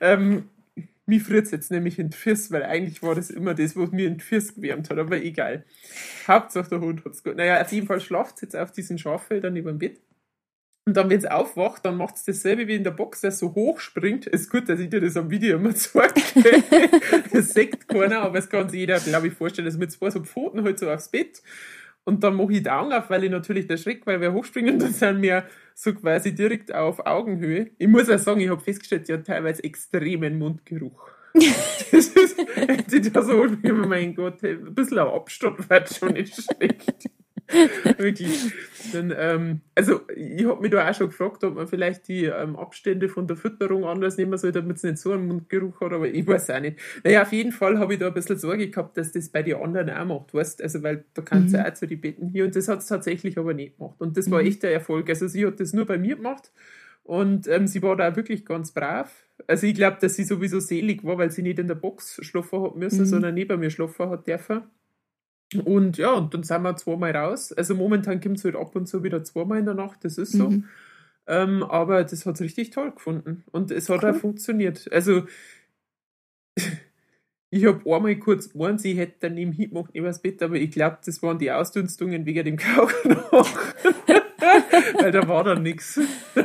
Ähm, mich friert jetzt nämlich in Fiss, weil eigentlich war das immer das, was mir in Fiss gewärmt hat, aber egal. Hauptsache der Hund hat's gut. Naja, auf jeden Fall schlaft jetzt auf diesen Schaffeldern neben dem Bett. Und dann, wenn es aufwacht, dann macht es dasselbe wie in der Box, der so hoch springt. Ist gut, dass ich dir das am Video immer zeige. das sagt keiner, aber es kann sich jeder, glaube ich, vorstellen, dass mit zwei so Pfoten halt so aufs Bett. Und dann mache ich die Augen auf, weil ich natürlich der Schreck, weil wir hochspringen, dann sind wir so quasi direkt auf Augenhöhe. Ich muss auch sagen, ich habe festgestellt, sie hat teilweise extremen Mundgeruch. das ist, hätte da so, mein Gott, ein bisschen Abstand wird schon nicht schlecht. Wirklich. Dann, ähm, also ich habe mich da auch schon gefragt, ob man vielleicht die ähm, Abstände von der Fütterung anders nehmen soll, damit es nicht so einen Mundgeruch hat, aber ich weiß auch nicht. Naja, auf jeden Fall habe ich da ein bisschen Sorge gehabt, dass das bei den anderen auch macht, weißt Also, weil da kannst du mhm. auch zu die Betten hier und das hat es tatsächlich aber nicht gemacht. Und das war mhm. echt der Erfolg. Also sie hat das nur bei mir gemacht und ähm, sie war da wirklich ganz brav. Also ich glaube, dass sie sowieso selig war, weil sie nicht in der Box schlafen hat müssen, mhm. sondern neben mir schlafen hat dürfen. Und ja, und dann sind wir zweimal raus. Also momentan kommt es halt ab und zu wieder zweimal in der Nacht, das ist so. Mhm. Ähm, aber das hat es richtig toll gefunden. Und es hat cool. auch funktioniert. Also, ich habe einmal kurz gemeint, sie hätte dann im gemacht übers Bett, aber ich glaube, das waren die Ausdünstungen wegen dem Kauknoch. Weil da war dann nichts.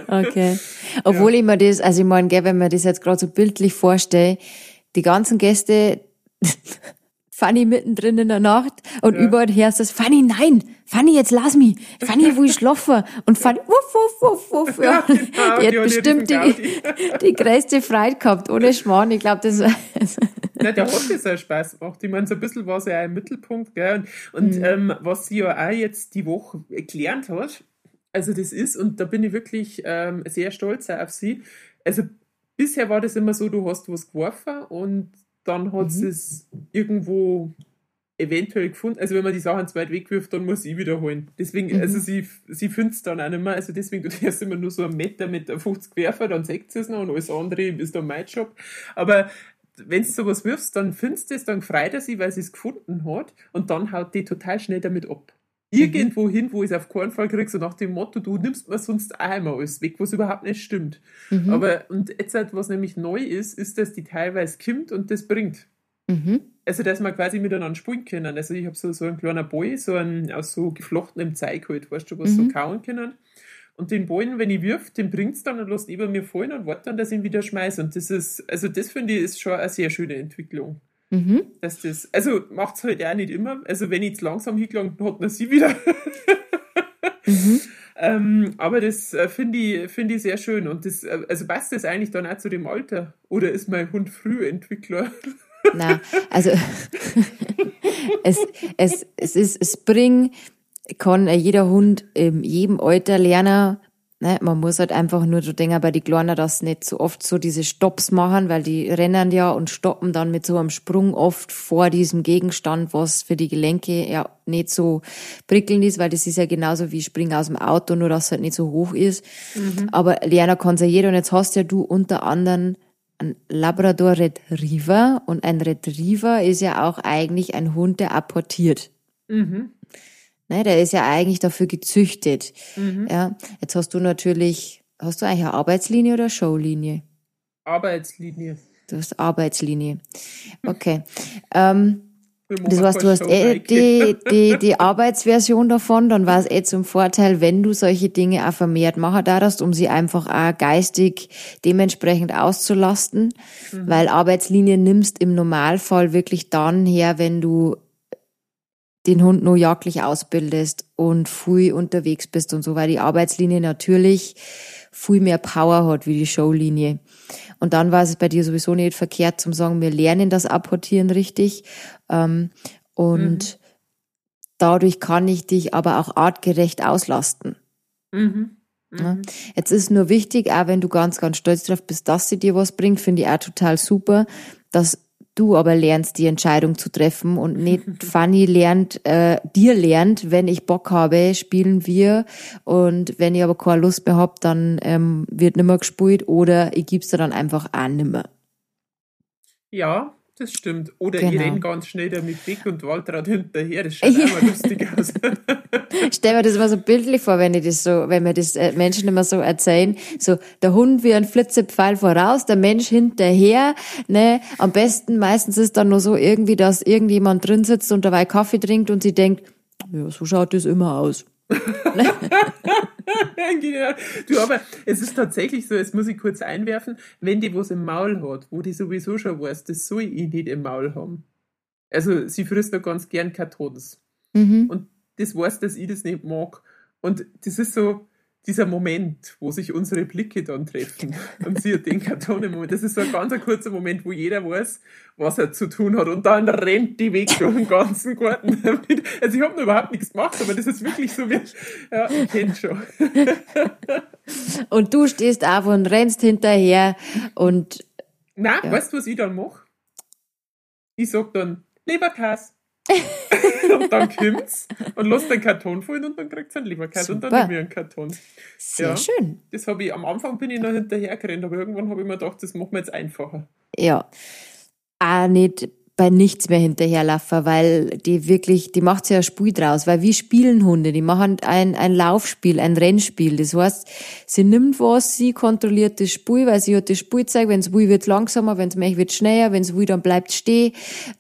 Okay. Obwohl ja. ich mir das, also ich meine, wenn man das jetzt gerade so bildlich vorstelle, die ganzen Gäste Fanny mittendrin in der Nacht und ja. überall hörst es, Fanny, nein, Fanny, jetzt lass mich, Fanny, wo ich schlafe. Und Fanny, wuff, wuff, wuff, wuff. Ja, genau, die, hat bestimmt die, die größte Freude gehabt, ohne Schmarrn. Ich glaube, das Na, der hat das auch Spaß gemacht. Ich meine, so ein bisschen war sie ja im Mittelpunkt, gell? Und, und mhm. ähm, was sie ja auch jetzt die Woche gelernt hat, also das ist, und da bin ich wirklich ähm, sehr stolz auf sie. Also bisher war das immer so, du hast was geworfen und dann hat mhm. es irgendwo eventuell gefunden. Also wenn man die Sachen zu weit wegwirft, dann muss ich wiederholen. Deswegen, mhm. also sie, sie findet es dann auch nicht mehr. Also deswegen, du hast immer nur so einen Meter mit 50 werfen, dann sagt sie es noch und alles andere ist dann mein Job. Aber wenn du sowas wirfst, dann findest du es, dann freut er sich, weil sie es gefunden hat und dann haut die total schnell damit ab. Mhm. Irgendwo hin, wo ich es auf keinen Fall kriege, so nach dem Motto, du nimmst mir sonst einmal alles weg, was überhaupt nicht stimmt. Mhm. Aber, und jetzt, halt, was nämlich neu ist, ist, dass die teilweise kommt und das bringt. Mhm. Also, dass wir quasi miteinander spielen können. Also, ich habe so, so einen kleinen Ball, so einen aus so geflochtenem Zeug halt, weißt du, was mhm. so kauen können. Und den Ballen, wenn ich wirf, den bringt es dann und lässt über mir fallen und wartet dann, dass ich ihn wieder schmeiße. Und das ist, also das finde ich ist schon eine sehr schöne Entwicklung. Mhm. Dass das, also macht es halt auch nicht immer. Also wenn ich jetzt langsam hingelangt, hat man sie wieder. mhm. ähm, aber das äh, finde ich, find ich sehr schön. Und das, äh, also passt das eigentlich dann auch zu dem Alter? Oder ist mein Hund Frühentwickler? Na, also es, es, es ist Spring, kann jeder Hund in jedem Alter lernen. Ne, man muss halt einfach nur so denken, bei die Kleinen, dass nicht so oft so diese Stops machen, weil die rennen ja und stoppen dann mit so einem Sprung oft vor diesem Gegenstand, was für die Gelenke ja nicht so prickelnd ist, weil das ist ja genauso wie Springen aus dem Auto, nur dass es halt nicht so hoch ist. Mhm. Aber lernen kann ja jeder und jetzt hast ja du unter anderem ein Labrador Retriever und ein Retriever ist ja auch eigentlich ein Hund, der apportiert. Mhm. Ne, der ist ja eigentlich dafür gezüchtet. Mhm. Ja, jetzt hast du natürlich, hast du eigentlich eine Arbeitslinie oder Showlinie? Arbeitslinie. Du hast Arbeitslinie. Okay. ähm, das heißt, du hast eh die, die, die Arbeitsversion davon, dann war es eh zum Vorteil, wenn du solche Dinge auch vermehrt machen darfst, um sie einfach auch geistig dementsprechend auszulasten, mhm. weil Arbeitslinien nimmst im Normalfall wirklich dann her, wenn du den Hund nur jagdlich ausbildest und viel unterwegs bist und so, weil die Arbeitslinie natürlich viel mehr Power hat wie die Showlinie. Und dann war es bei dir sowieso nicht verkehrt zum sagen, wir lernen das Apportieren richtig. Ähm, und mhm. dadurch kann ich dich aber auch artgerecht auslasten. Mhm. Mhm. Jetzt ist nur wichtig, auch wenn du ganz, ganz stolz drauf bist, dass sie dir was bringt, finde ich auch total super, dass du aber lernst, die Entscheidung zu treffen und nicht Fanny lernt, äh, dir lernt, wenn ich Bock habe, spielen wir und wenn ich aber keine Lust mehr hab, dann ähm, wird nimmer gespielt oder ich gib's dir dann einfach auch nimmer. Ja, das stimmt. Oder genau. ich renne ganz schnell damit weg und Walter hat hinterher. Das schaut mal lustig aus. Stell mir das immer so bildlich vor, wenn ich das so, wenn mir das äh, Menschen immer so erzählen. So, der Hund wie ein Flitzepfeil voraus, der Mensch hinterher, ne. Am besten, meistens ist dann nur so irgendwie, dass irgendjemand drin sitzt und dabei Kaffee trinkt und sie denkt, ja, so schaut das immer aus. du, aber es ist tatsächlich so, jetzt muss ich kurz einwerfen, wenn die was im Maul hat, wo die sowieso schon weiß, das soll ich nicht im Maul haben. Also sie frisst da ganz gern Kartons. Mhm. Und das weiß, dass ich das nicht mag. Und das ist so, dieser Moment, wo sich unsere Blicke dann treffen und sie den Karton im Moment, das ist so ein ganz kurzer Moment, wo jeder weiß, was er zu tun hat und dann rennt die weg durch den ganzen Garten damit. Also ich habe noch überhaupt nichts gemacht, aber das ist wirklich so wie, ja, ich kenne schon. Und du stehst auf und rennst hinterher und... Na, ja. weißt du, was ich dann mache? Ich sag dann, Leberkas. und dann kommt's und lässt den Karton fallen und dann kriegt es einen Leberkäse und dann nehme ich einen Karton. Sehr ja, schön. Das habe ich, am Anfang bin ich noch hinterher gerannt, aber irgendwann habe ich mir gedacht, das machen wir jetzt einfacher. Ja. Auch nicht bei nichts mehr hinterherlaufen, weil die wirklich, die macht ja ein Spiel draus, weil wie spielen Hunde? Die machen ein, ein Laufspiel, ein Rennspiel. Das heißt, sie nimmt was, sie kontrolliert das Spiel, weil sie hat das Spielzeug, wenn es will, wird langsamer, wenn es mehr wird schneller, wenn es will, dann bleibt stehen.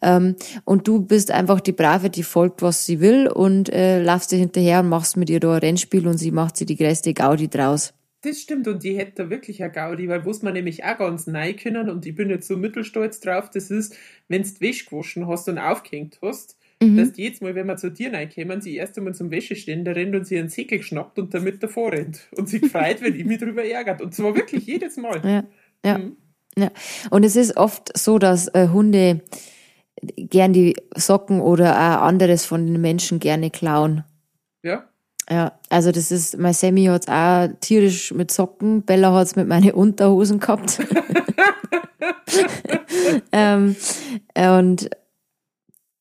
Ähm, und du bist einfach die Brave, die folgt, was sie will und äh, laufst dir hinterher und machst mit ihr da ein Rennspiel und sie macht sie die größte Gaudi draus. Das stimmt und die hätte da wirklich eine Gaudi, weil was man nämlich auch ganz neu können und ich bin jetzt so mittelstolz drauf, das ist, wenn du Wäsche gewaschen hast und aufgehängt hast, mhm. dass die jetzt mal, wenn wir zu dir reinkommen, sie erst einmal zum Wäscheständer rennt und sie einen Säckel schnappt und damit davor rennt und sich freut, wenn ich mich darüber ärgert. Und zwar wirklich jedes Mal. Ja, ja. Mhm. ja. Und es ist oft so, dass äh, Hunde gern die Socken oder auch anderes von den Menschen gerne klauen. Ja. Ja, also das ist, mein Sammy hat's auch tierisch mit Socken, Bella hat's mit meinen Unterhosen gehabt. ähm, und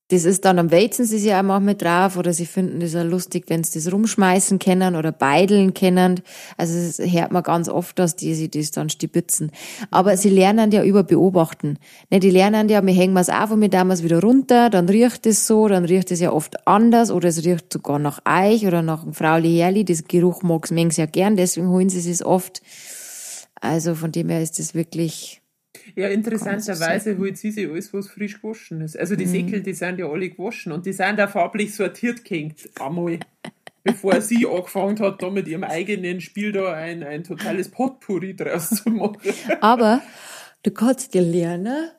das ist dann am Weizen sie sich auch manchmal drauf oder sie finden das auch lustig, wenn sie das rumschmeißen können oder beideln können. Also es hört man ganz oft, dass die sie das dann stibitzen. Aber sie lernen ja über Beobachten. Ne, die lernen ja, wir hängen es auf und wir es wieder runter, dann riecht es so, dann riecht es ja oft anders oder es riecht sogar nach Eich oder nach einem Frauli Herli. Das Geruch mag es ja gern, deswegen holen sie es oft. Also von dem her ist es wirklich ja, interessanterweise holt sie sich alles, was frisch gewaschen ist. Also die mhm. Säckel, die sind ja alle gewaschen und die sind auch farblich sortiert gehängt. Einmal. bevor sie angefangen hat, da mit ihrem eigenen Spiel da ein, ein totales Potpourri draus zu machen. Aber du kannst dir lernen,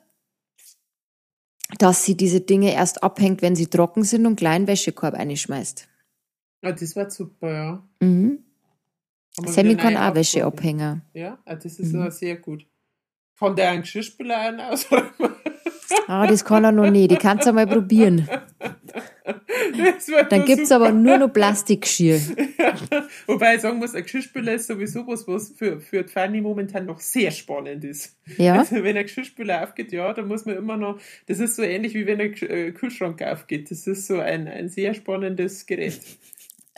dass sie diese Dinge erst abhängt, wenn sie trocken sind und kleinen Wäschekorb einschmeißt. Ja, das war super, ja. Mhm. Sammy kann auch Wäsche abhängen. Ja, ah, das ist mhm. sehr gut. Kann der einen Geschirrspüler aus? Ah, das kann er noch nicht. Die kannst du mal probieren. Dann gibt es aber nur noch Plastikgeschirr. Ja. Wobei ich sagen muss, ein Geschirrspüler ist sowieso was, was für, für die Fanny momentan noch sehr spannend ist. Ja. Also wenn ein Geschirrspüler aufgeht, ja, da muss man immer noch, das ist so ähnlich wie wenn ein äh, Kühlschrank aufgeht. Das ist so ein, ein sehr spannendes Gerät.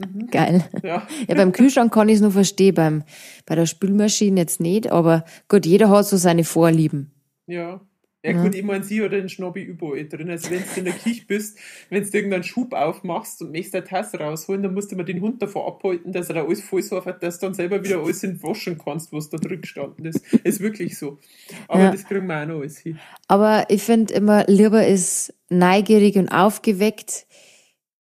Mhm. Geil. Ja. ja, beim Kühlschrank kann ich es nur verstehen, beim, bei der Spülmaschine jetzt nicht, aber gut, jeder hat so seine Vorlieben. Ja. Ja, gut, ich meine, sie hat den Schnobby überall drin. Also, wenn du in der Küche bist, wenn du irgendeinen Schub aufmachst und möchtest eine Tasse rausholen, dann musst du mal den Hund davor abhalten, dass er da alles voll sauft, dass du dann selber wieder alles entwaschen kannst, was da drin gestanden ist. Ist wirklich so. Aber ja. das kriegen wir auch noch alles hin. Aber ich finde immer, lieber ist neugierig und aufgeweckt,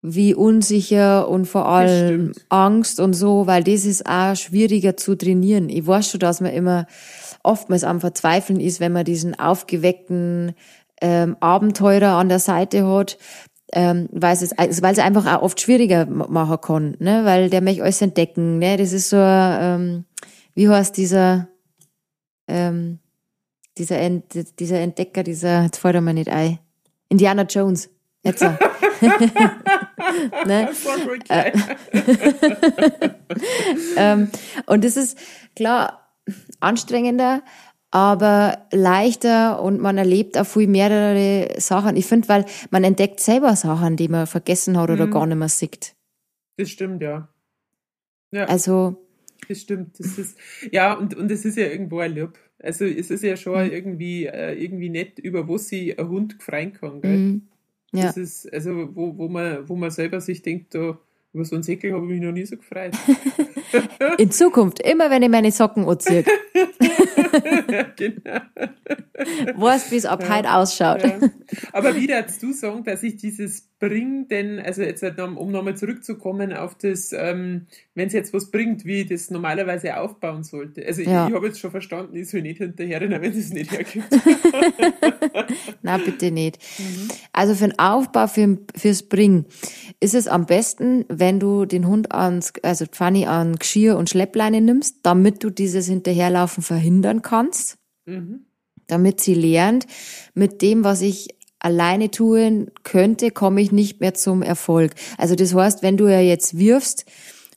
wie unsicher und vor allem Angst und so, weil das ist auch schwieriger zu trainieren. Ich weiß schon, dass man immer oftmals am Verzweifeln ist, wenn man diesen aufgeweckten ähm, Abenteurer an der Seite hat, ähm, weil es also weil es einfach auch oft schwieriger machen kann, ne? weil der möchte alles entdecken. Ne? Das ist so, ähm, wie heißt dieser, ähm, dieser, Ent, dieser Entdecker, dieser, jetzt fällt er mir nicht ein, Indiana Jones. Jetzt. ne? Äh. ähm, und das ist klar anstrengender, aber leichter und man erlebt auch viel mehrere Sachen. Ich finde, weil man entdeckt selber Sachen, die man vergessen hat oder mhm. gar nicht mehr sieht. Das stimmt, ja. ja. Also. Das stimmt. Das ist, ja, und, und es ist ja irgendwo ein Lob. Also es ist ja schon mhm. irgendwie, äh, irgendwie nett, über was sich ein Hund freuen kann. Gell? Mhm. Ja. Das ist, also, wo, wo, man, wo man selber sich denkt, da, über so einen Säckel habe ich mich noch nie so gefreut. In Zukunft, immer wenn ich meine Socken anziehe. genau. Weißt, wie es ab ja, heute ausschaut. Ja. Aber wie darfst du sagen, dass ich dieses Bring, denn, also jetzt, halt um nochmal zurückzukommen auf das, ähm, wenn es jetzt was bringt, wie ich das normalerweise aufbauen sollte. Also ja. ich, ich habe jetzt schon verstanden, ich soll nicht hinterher wenn es nicht hergibt. Na bitte nicht. Mhm. Also für den Aufbau, für, fürs Bring, ist es am besten, wenn du den Hund ans, also Fanny an Geschirr und Schleppleine nimmst, damit du dieses Hinterherlaufen verhindern kannst. Mhm. Damit sie lernt, mit dem, was ich alleine tun könnte, komme ich nicht mehr zum Erfolg. Also das heißt, wenn du ja jetzt wirfst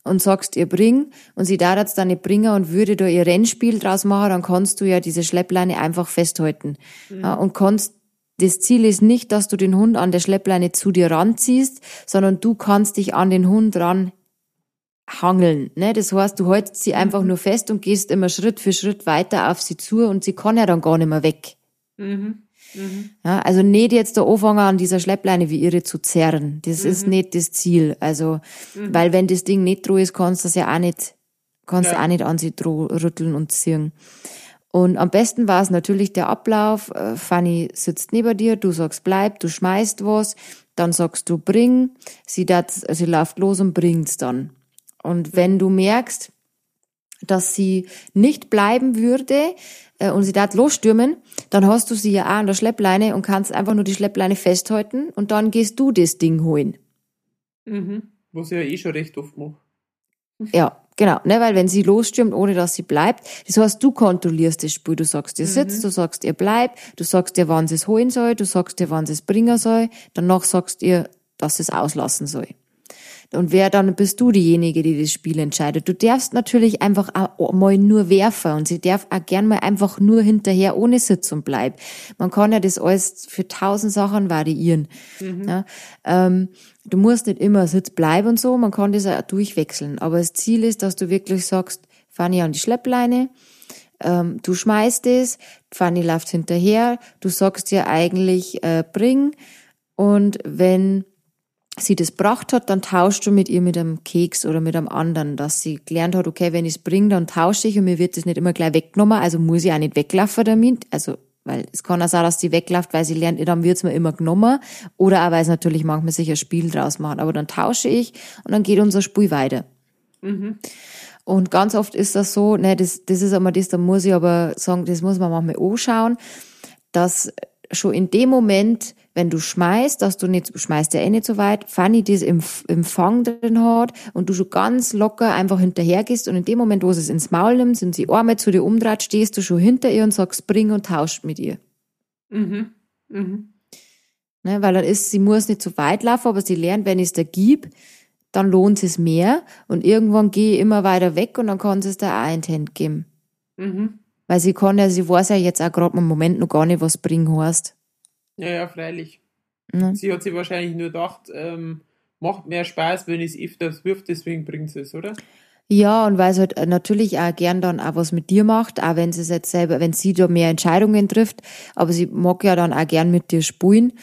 und sagst, ihr bring und sie da jetzt dann nicht bringen und würde da ihr Rennspiel draus machen, dann kannst du ja diese Schleppleine einfach festhalten mhm. ja, und kannst das Ziel ist nicht, dass du den Hund an der Schleppleine zu dir ranziehst, sondern du kannst dich an den Hund ran hangeln. Ne? Das heißt, du hältst sie einfach mhm. nur fest und gehst immer Schritt für Schritt weiter auf sie zu und sie kann ja dann gar nicht mehr weg. Mhm. Mhm. Ja, also nicht jetzt der anfangen an dieser Schleppleine wie ihre zu zerren. Das mhm. ist nicht das Ziel. Also, mhm. weil wenn das Ding nicht droh ist, kannst du das ja auch nicht, kannst ja. auch nicht an sie rütteln und ziehen. Und am besten war es natürlich der Ablauf. Äh, Fanny sitzt neben dir, du sagst bleib, du schmeißt was, dann sagst du bring, sie, dat, sie läuft los und bringt's dann. Und wenn du merkst, dass sie nicht bleiben würde äh, und sie dort losstürmen, dann hast du sie ja auch an der Schleppleine und kannst einfach nur die Schleppleine festhalten und dann gehst du das Ding holen. Mhm. Was ich ja eh schon recht oft mache. Ja, genau, ne, weil wenn sie losstürmt, ohne dass sie bleibt, das heißt, du kontrollierst das Spiel. Du sagst, ihr sitzt, mhm. du sagst, ihr bleibt, du sagst ihr, wann sie es holen soll, du sagst ihr, wann sie es bringen soll, danach sagst ihr, dass sie es auslassen soll. Und wer dann bist du diejenige, die das Spiel entscheidet. Du darfst natürlich einfach auch mal nur werfen und sie darf auch gern mal einfach nur hinterher ohne Sitzung bleiben. Man kann ja das alles für tausend Sachen variieren. Mhm. Ja, ähm, du musst nicht immer Sitz bleiben und so, man kann das auch durchwechseln. Aber das Ziel ist, dass du wirklich sagst, Fanny an die Schleppleine, ähm, du schmeißt es, Fanny läuft hinterher, du sagst ihr eigentlich, äh, bring, und wenn sie das gebracht hat, dann tauschst du mit ihr mit einem Keks oder mit einem anderen, dass sie gelernt hat, okay, wenn ich es bringe, dann tausche ich und mir wird das nicht immer gleich weggenommen, also muss ich auch nicht weglaufen damit, also weil es kann auch sein, dass sie wegläuft, weil sie lernt, dann wird's mir immer genommen. Oder auch, weil es natürlich manchmal sich ein Spiel draus machen. Aber dann tausche ich und dann geht unser Spiel weiter. Mhm. Und ganz oft ist das so, ne, das, das ist einmal das, da muss ich aber sagen, das muss man manchmal anschauen, dass schon in dem Moment, wenn du schmeißt, dass du nicht, schmeißt ja eh nicht so weit, Fanny das im, im Fang drin hat und du schon ganz locker einfach hinterher gehst und in dem Moment, wo sie es ins Maul nimmt, sind sie einmal zu dir umdreht, stehst du schon hinter ihr und sagst, bring und tauscht mit ihr. Mhm. Mhm. Ne, weil dann ist, sie muss nicht zu weit laufen, aber sie lernt, wenn ich es da gib, dann lohnt es mehr und irgendwann gehe ich immer weiter weg und dann kann sie es da auch in die Hand geben. Mhm. Weil sie kann ja, sie weiß ja jetzt auch gerade im Moment noch gar nicht, was bringen heißt. Ja, ja, freilich. Mhm. Sie hat sich wahrscheinlich nur gedacht, ähm, macht mehr Spaß, wenn ich es öfters wirft, deswegen bringt sie es, oder? Ja, und weil sie halt natürlich auch gern dann auch was mit dir macht, auch wenn sie es jetzt selber, wenn sie da mehr Entscheidungen trifft, aber sie mag ja dann auch gern mit dir spulen.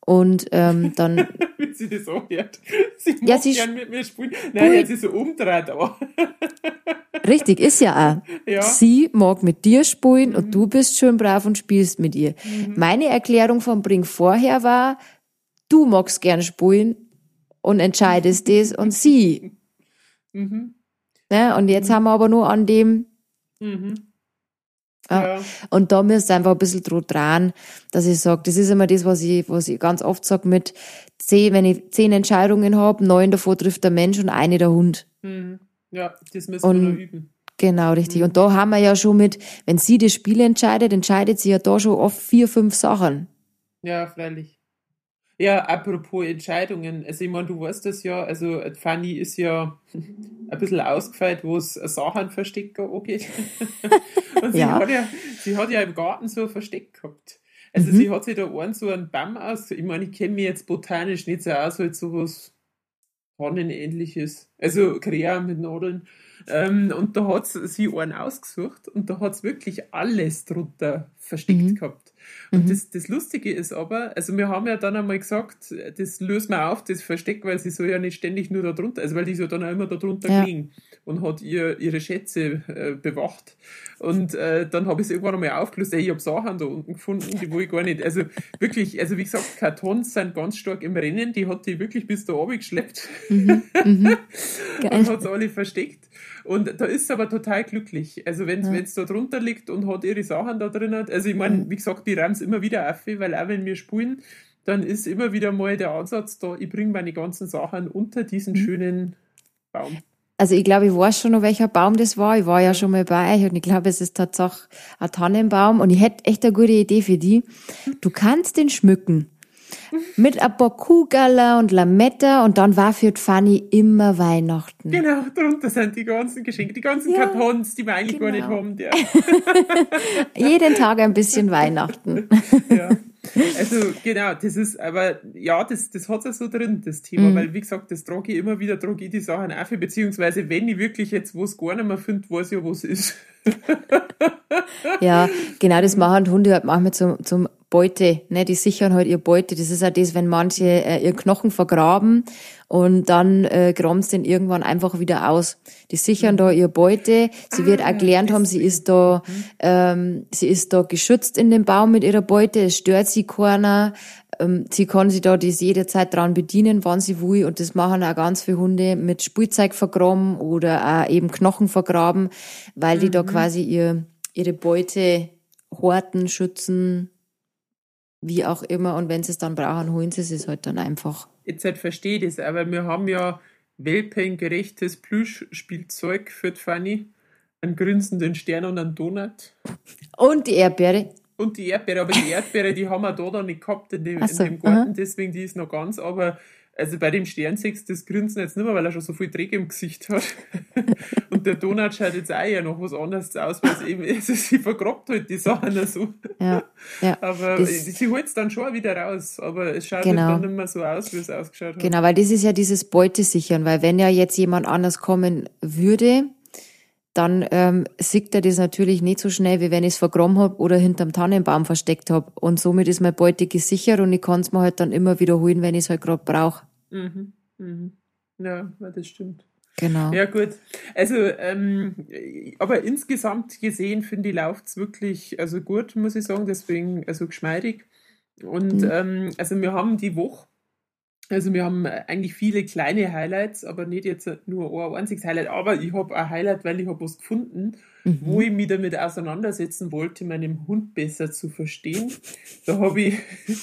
Und ähm, dann. Wie sie das auch hört. Sie mag ja, sie gern mit mir spielen. Nein, jetzt ist so umdreht, aber. Richtig, ist ja auch. Ja. Sie mag mit dir spielen mhm. und du bist schön brav und spielst mit ihr. Mhm. Meine Erklärung vom Bring vorher war, du magst gern spielen und entscheidest das und sie. Mhm. Ja, und jetzt haben wir aber nur an dem, mhm. Ja. Und da müsst ihr einfach ein bisschen dran, dass ich sage, das ist immer das, was ich, was ich ganz oft sage mit zehn, wenn ich zehn Entscheidungen habe, neun davon trifft der Mensch und eine der Hund. Mhm. Ja, das müssen und, wir noch üben. Genau, richtig. Mhm. Und da haben wir ja schon mit, wenn sie das Spiel entscheidet, entscheidet sie ja da schon oft vier, fünf Sachen. Ja, freilich. Ja, apropos Entscheidungen. Also, ich meine, du weißt das ja, also, Fanny ist ja ein bisschen ausgefeilt, wo es Sachen versteckt angeht. Und sie, ja. hat ja, sie hat ja im Garten so ein Versteck gehabt. Also, mhm. sie hat sich da einen so einen Baum aus. Ich meine, ich kenne mich jetzt botanisch nicht so aus, halt sowas Tannenähnliches. Also, Krea mit Nadeln. Ähm, und da hat sie einen ausgesucht und da hat es wirklich alles drunter versteckt mhm. gehabt. Und mhm. das, das Lustige ist aber, also wir haben ja dann einmal gesagt, das lösen wir auf, das Versteck, weil sie soll ja nicht ständig nur da drunter, also weil die so dann auch immer da drunter ja. liegen und hat ihr ihre Schätze äh, bewacht. Und äh, dann habe ich es irgendwann einmal aufgelöst, ey, ich habe Sachen da unten gefunden, die wo ich gar nicht, also wirklich, also wie gesagt, Kartons sind ganz stark im Rennen, die hat die wirklich bis da oben geschleppt mhm. Mhm. und hat alle versteckt. Und da ist sie aber total glücklich. Also wenn es ja. da drunter liegt und hat ihre Sachen da drin, also ich meine, mhm. wie gesagt, die räumt immer wieder auf, weil auch wenn wir spulen, dann ist immer wieder mal der Ansatz da, ich bringe meine ganzen Sachen unter diesen mhm. schönen Baum. Also ich glaube, ich weiß schon noch, welcher Baum das war. Ich war ja schon mal bei euch und ich glaube, es ist tatsächlich ein Tannenbaum und ich hätte echt eine gute Idee für die. Du kannst den schmücken mit ein paar Kuhgaller und Lametta und dann war für Fanny immer Weihnachten. Genau, darunter sind die ganzen Geschenke, die ganzen ja, Kartons, die wir eigentlich genau. gar nicht haben. Ja. Jeden Tag ein bisschen Weihnachten. ja. Also genau, das ist, aber ja, das, das hat es so drin, das Thema, mhm. weil wie gesagt, das trage ich immer wieder, trage ich die Sachen auf, beziehungsweise wenn ich wirklich jetzt was gar nicht mehr finde, weiß ich ja, was ist. ja, genau, das machen Hunde halt manchmal zum, zum Beute, ne, die sichern halt ihr Beute. Das ist auch das, wenn manche äh, ihr Knochen vergraben und dann äh, graben sie den irgendwann einfach wieder aus. Die sichern da ihr Beute. Sie ah, wird auch gelernt haben, sie ist da, ähm, sie ist da geschützt in dem Baum mit ihrer Beute. Es stört sie keiner. Ähm, sie kann sich da das jederzeit dran bedienen, wann sie will. Und das machen auch ganz viele Hunde mit Spielzeug vergraben oder auch eben Knochen vergraben, weil die mhm. da quasi ihr, ihre Beute horten, schützen, wie auch immer. Und wenn sie es dann brauchen, holen sie es halt dann einfach. Jetzt halt verstehe ich das, aber wir haben ja welpengerechtes Plüschspielzeug für die Fanny. Einen grinsenden Stern und einen Donut. Und die Erdbeere. Und die Erdbeere, aber die Erdbeere, die haben wir da dann nicht gehabt in dem, so, in dem Garten, aha. deswegen die ist noch ganz, aber also bei dem Stern siehst du das Grinsen jetzt nicht mehr, weil er schon so viel Dreck im Gesicht hat. und der Donut schaut jetzt auch ja noch was anderes aus, weil es eben, also sie vergrabt halt die Sachen so. Ja, ja. Aber das, sie holt es dann schon wieder raus, aber es schaut halt genau. halt dann nicht mehr so aus, wie es ausgeschaut hat. Genau, weil das ist ja dieses Beutesichern, weil wenn ja jetzt jemand anders kommen würde, dann ähm, sieht er das natürlich nicht so schnell, wie wenn ich es vergraben habe oder hinterm Tannenbaum versteckt habe. Und somit ist meine Beute gesichert und ich kann es mir halt dann immer wiederholen, wenn ich es halt gerade brauche. Mhm. Mhm. Ja, das stimmt. Genau. Ja, gut. Also, ähm, aber insgesamt gesehen, finde ich, läuft es wirklich also gut, muss ich sagen. Deswegen, also geschmeidig. Und mhm. ähm, also wir haben die Woche also wir haben eigentlich viele kleine Highlights, aber nicht jetzt nur ein einziges Highlight. Aber ich habe ein Highlight, weil ich habe was gefunden, mhm. wo ich mich damit auseinandersetzen wollte, meinem Hund besser zu verstehen. Da habe ich...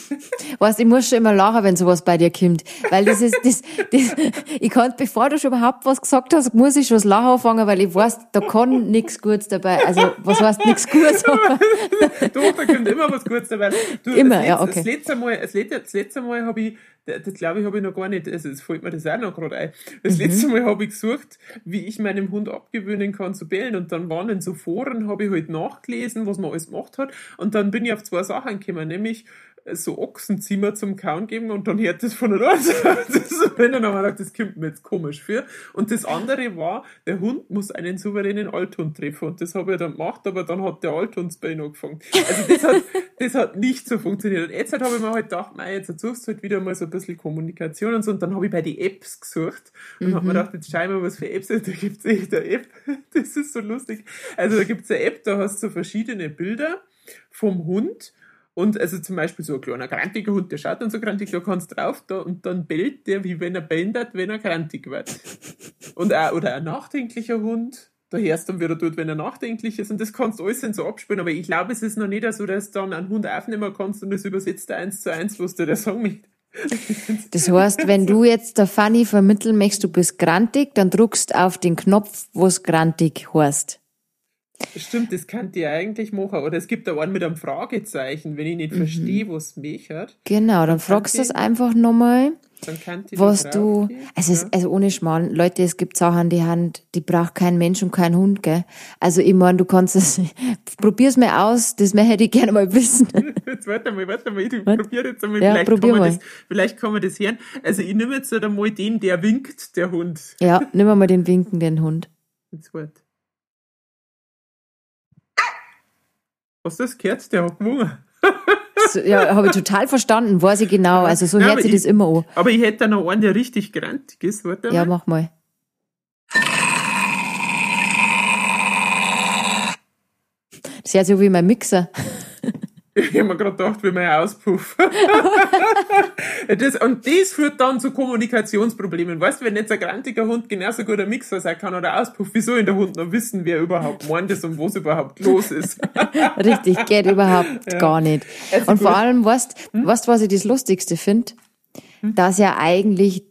weißt, ich muss schon immer lachen, wenn sowas bei dir kommt. Weil das ist, das, das, ich kann, bevor du schon überhaupt was gesagt hast, muss ich schon das Lachen anfangen, weil ich weiß, da kann nichts Gutes dabei. Also, was heißt nichts Gutes? Doch, da kommt immer was Gutes dabei. Du, immer, das, ja, okay. Das letzte Mal, das letzte, das letzte Mal habe ich das glaube ich, habe ich noch gar nicht, also es fällt mir das auch noch gerade ein. Das mhm. letzte Mal habe ich gesucht, wie ich meinem Hund abgewöhnen kann zu bellen und dann waren in so Foren, habe ich halt nachgelesen, was man alles gemacht hat. Und dann bin ich auf zwei Sachen gekommen, nämlich so Ochsenzimmer zum Kauen geben und dann hört das von der Nase. Das, wenn dann haben wir gedacht, das kommt mir jetzt komisch für. Und das andere war, der Hund muss einen souveränen Althund treffen und das habe ich dann gemacht, aber dann hat der Althund bei ihm angefangen. Also das hat, das hat nicht so funktioniert. Und jetzt habe ich mir halt gedacht, mei, jetzt suchst du halt wieder mal so ein bisschen Kommunikation und so und dann habe ich bei den Apps gesucht und mhm. habe mir gedacht, jetzt schau mal, was für Apps es da gibt es echt eine App. Das ist so lustig. Also da gibt es eine App, da hast du so verschiedene Bilder vom Hund und also zum Beispiel so ein kleiner krantiger Hund, der schaut dann so krantig, da kannst drauf da und dann bellt der, wie wenn er bändert, wenn er krantig wird. Und auch, oder ein nachdenklicher Hund, da hörst du dann, wie er tut, wenn er nachdenklich ist. Und das kannst du alles so abspielen. Aber ich glaube, es ist noch nicht so, dass du dann einen Hund aufnehmen kannst und das übersetzt er eins zu eins, was dir der Song mit. Das heißt, wenn du jetzt der Fanny vermitteln möchtest, du bist grantig, dann druckst auf den Knopf, wo es grantig heißt. Stimmt, das könnte ich eigentlich machen. Oder es gibt da einen mit einem Fragezeichen, wenn ich nicht mhm. verstehe, was mich hat. Genau, dann, dann fragst du das einfach nochmal. was du, also, ja. es, also ohne Schmarrn, Leute, es gibt Sachen, die Hand, die braucht kein Mensch und kein Hund, gell? Also ich meine, du kannst es, probier's mal aus, das hätte ich gerne mal wissen. Jetzt warte mal, warte mal, ich probiere jetzt einmal, ja, vielleicht, probier kann man mal. Das, vielleicht kann man das hören. Also ich nehme jetzt einmal den, der winkt, der Hund. Ja, nimm mal den winkenden Hund. Jetzt warte. Hast du das gehört? Der hat gewonnen. ja, habe ich total verstanden, weiß ich genau. Also so ja, hört sich das immer an. Aber ich hätte da noch einen, der richtig grantig ist. Warte ja, mach mal. Das hört sich wie mein Mixer. Ich habe mir gerade gedacht, wie mein Auspuff. das, und das führt dann zu Kommunikationsproblemen. Weißt du, wenn jetzt ein grantiger Hund genauso gut ein Mixer sein kann oder Auspuff, wieso in der Hund noch wissen, wer überhaupt meint ist und was überhaupt los ist? Richtig, geht überhaupt ja. gar nicht. Also und gut. vor allem, weißt du, hm? was ich das Lustigste finde? Hm? Dass ja eigentlich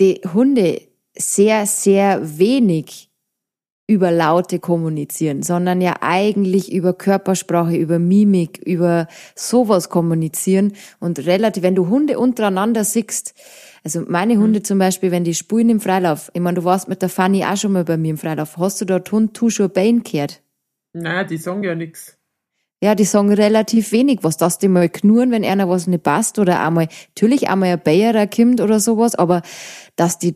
die Hunde sehr, sehr wenig über Laute kommunizieren, sondern ja eigentlich über Körpersprache, über Mimik, über sowas kommunizieren und relativ, wenn du Hunde untereinander siehst, also meine Hunde mhm. zum Beispiel, wenn die spulen im Freilauf, ich meine, du warst mit der Fanny auch schon mal bei mir im Freilauf, hast du dort Hund tu schon Bein gehört? Nein, die sagen ja nix. Ja, die sagen relativ wenig, was das die mal knurren, wenn einer was nicht passt oder einmal, natürlich einmal ein Bayer kommt oder sowas, aber dass die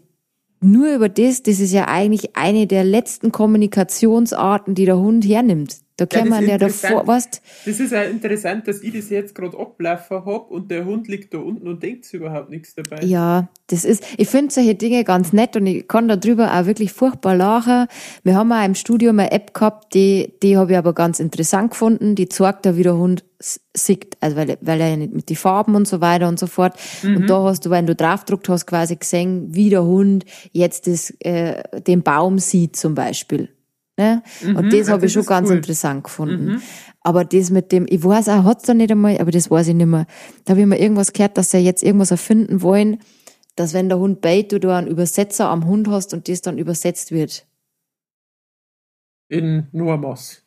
nur über das, das ist ja eigentlich eine der letzten Kommunikationsarten, die der Hund hernimmt. Da kann ja, man ja davor, was? Das ist ja interessant, dass ich das jetzt gerade ablaufen habe und der Hund liegt da unten und denkt überhaupt nichts dabei. Ja, das ist, ich finde solche Dinge ganz nett und ich kann darüber auch wirklich furchtbar lachen. Wir haben auch im Studio eine App gehabt, die, die habe ich aber ganz interessant gefunden. Die zeigt da, wie der Hund sieht, also weil, weil er ja nicht mit den Farben und so weiter und so fort. Mhm. Und da hast du, wenn du draufdruckt hast, quasi gesehen, wie der Hund jetzt das, äh, den Baum sieht zum Beispiel. Ne? Mhm, und das habe ich schon ganz cool. interessant gefunden. Mhm. Aber das mit dem, ich weiß auch, hat's da nicht einmal, aber das weiß ich nicht mehr. Da habe ich mal irgendwas gehört, dass sie jetzt irgendwas erfinden wollen, dass wenn der Hund beit, du da einen Übersetzer am Hund hast und das dann übersetzt wird. In Normas.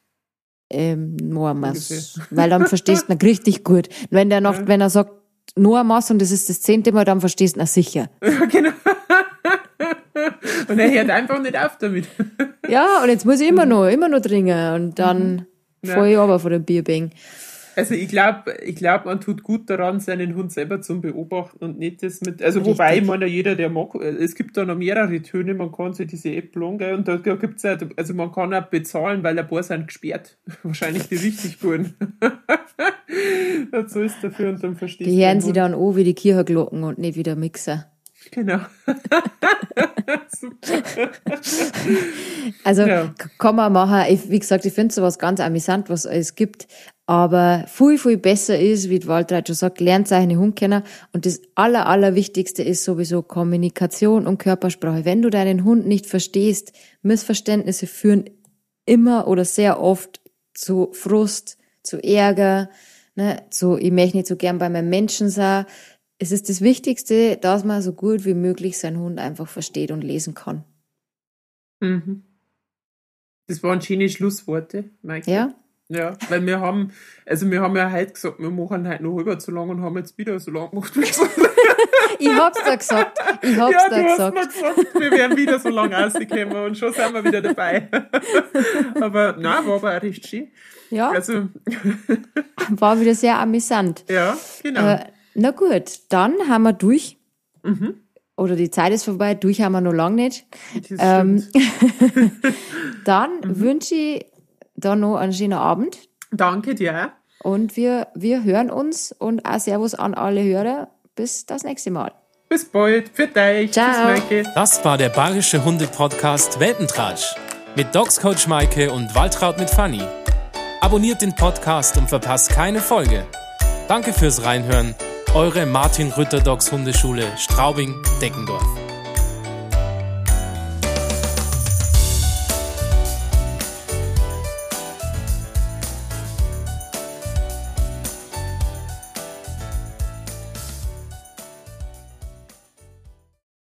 Ähm, Normas. Weil dann verstehst du ihn richtig gut. Wenn der noch, ja. wenn er sagt, einmal und das ist das zehnte Mal, dann verstehst du, na sicher. Ja, genau. Und er hört einfach nicht auf damit. ja, und jetzt muss ich immer noch, immer noch trinken und dann mhm. ja. fahre ich aber von dem Bierbing. Also ich glaube, ich glaub, man tut gut daran, seinen Hund selber zu beobachten und nicht das mit, also Richtig. wobei, ich meine, jeder, der mag, es gibt da noch mehrere Töne, man kann sich diese App laden, und da gibt es ja, also man kann auch bezahlen, weil ein paar sind gesperrt. Wahrscheinlich die richtig guten. so ist dafür und dann verstehst Die hören sie dann auch wie die Kirchenglocken und nicht wie der Mixer. Genau. Super. Also ja. kann man machen, ich, wie gesagt, ich finde sowas ganz amüsant, was es gibt. Aber viel, viel besser ist, wie Walter schon sagt, lernt seine Hund kennen. Und das Aller, Allerwichtigste ist sowieso Kommunikation und Körpersprache. Wenn du deinen Hund nicht verstehst, Missverständnisse führen immer oder sehr oft zu Frust, zu Ärger, ne, zu, ich möchte nicht so gern bei meinem Menschen sein es ist das Wichtigste, dass man so gut wie möglich seinen Hund einfach versteht und lesen kann. Mhm. Das waren schöne Schlussworte, Michael. Ja. Ja, weil wir haben, also wir haben ja heute gesagt, wir machen heute noch halber zu lang und haben jetzt wieder so lang gemacht. ich hab's da gesagt. Ich hab's ja, da du gesagt. Hast mir gesagt. Wir werden wieder so lang rausgekommen und schon sind wir wieder dabei. aber nein, war aber auch recht schön. Ja. Also. war wieder sehr amüsant. Ja, genau. Äh, na gut, dann haben wir durch. Mhm. Oder die Zeit ist vorbei, durch haben wir noch lange nicht. Ähm, dann mhm. wünsche ich da noch einen schönen Abend. Danke dir. Und wir, wir hören uns und auch Servus an alle Hörer. Bis das nächste Mal. Bis bald. Für dich. Ciao. Tschüss, Das war der Bayerische Hunde-Podcast Weltentratsch mit Dogs Coach Maike und Waltraud mit Fanny. Abonniert den Podcast und verpasst keine Folge. Danke fürs Reinhören eure Martin Rütter Dogs Hundeschule Straubing-Deckendorf.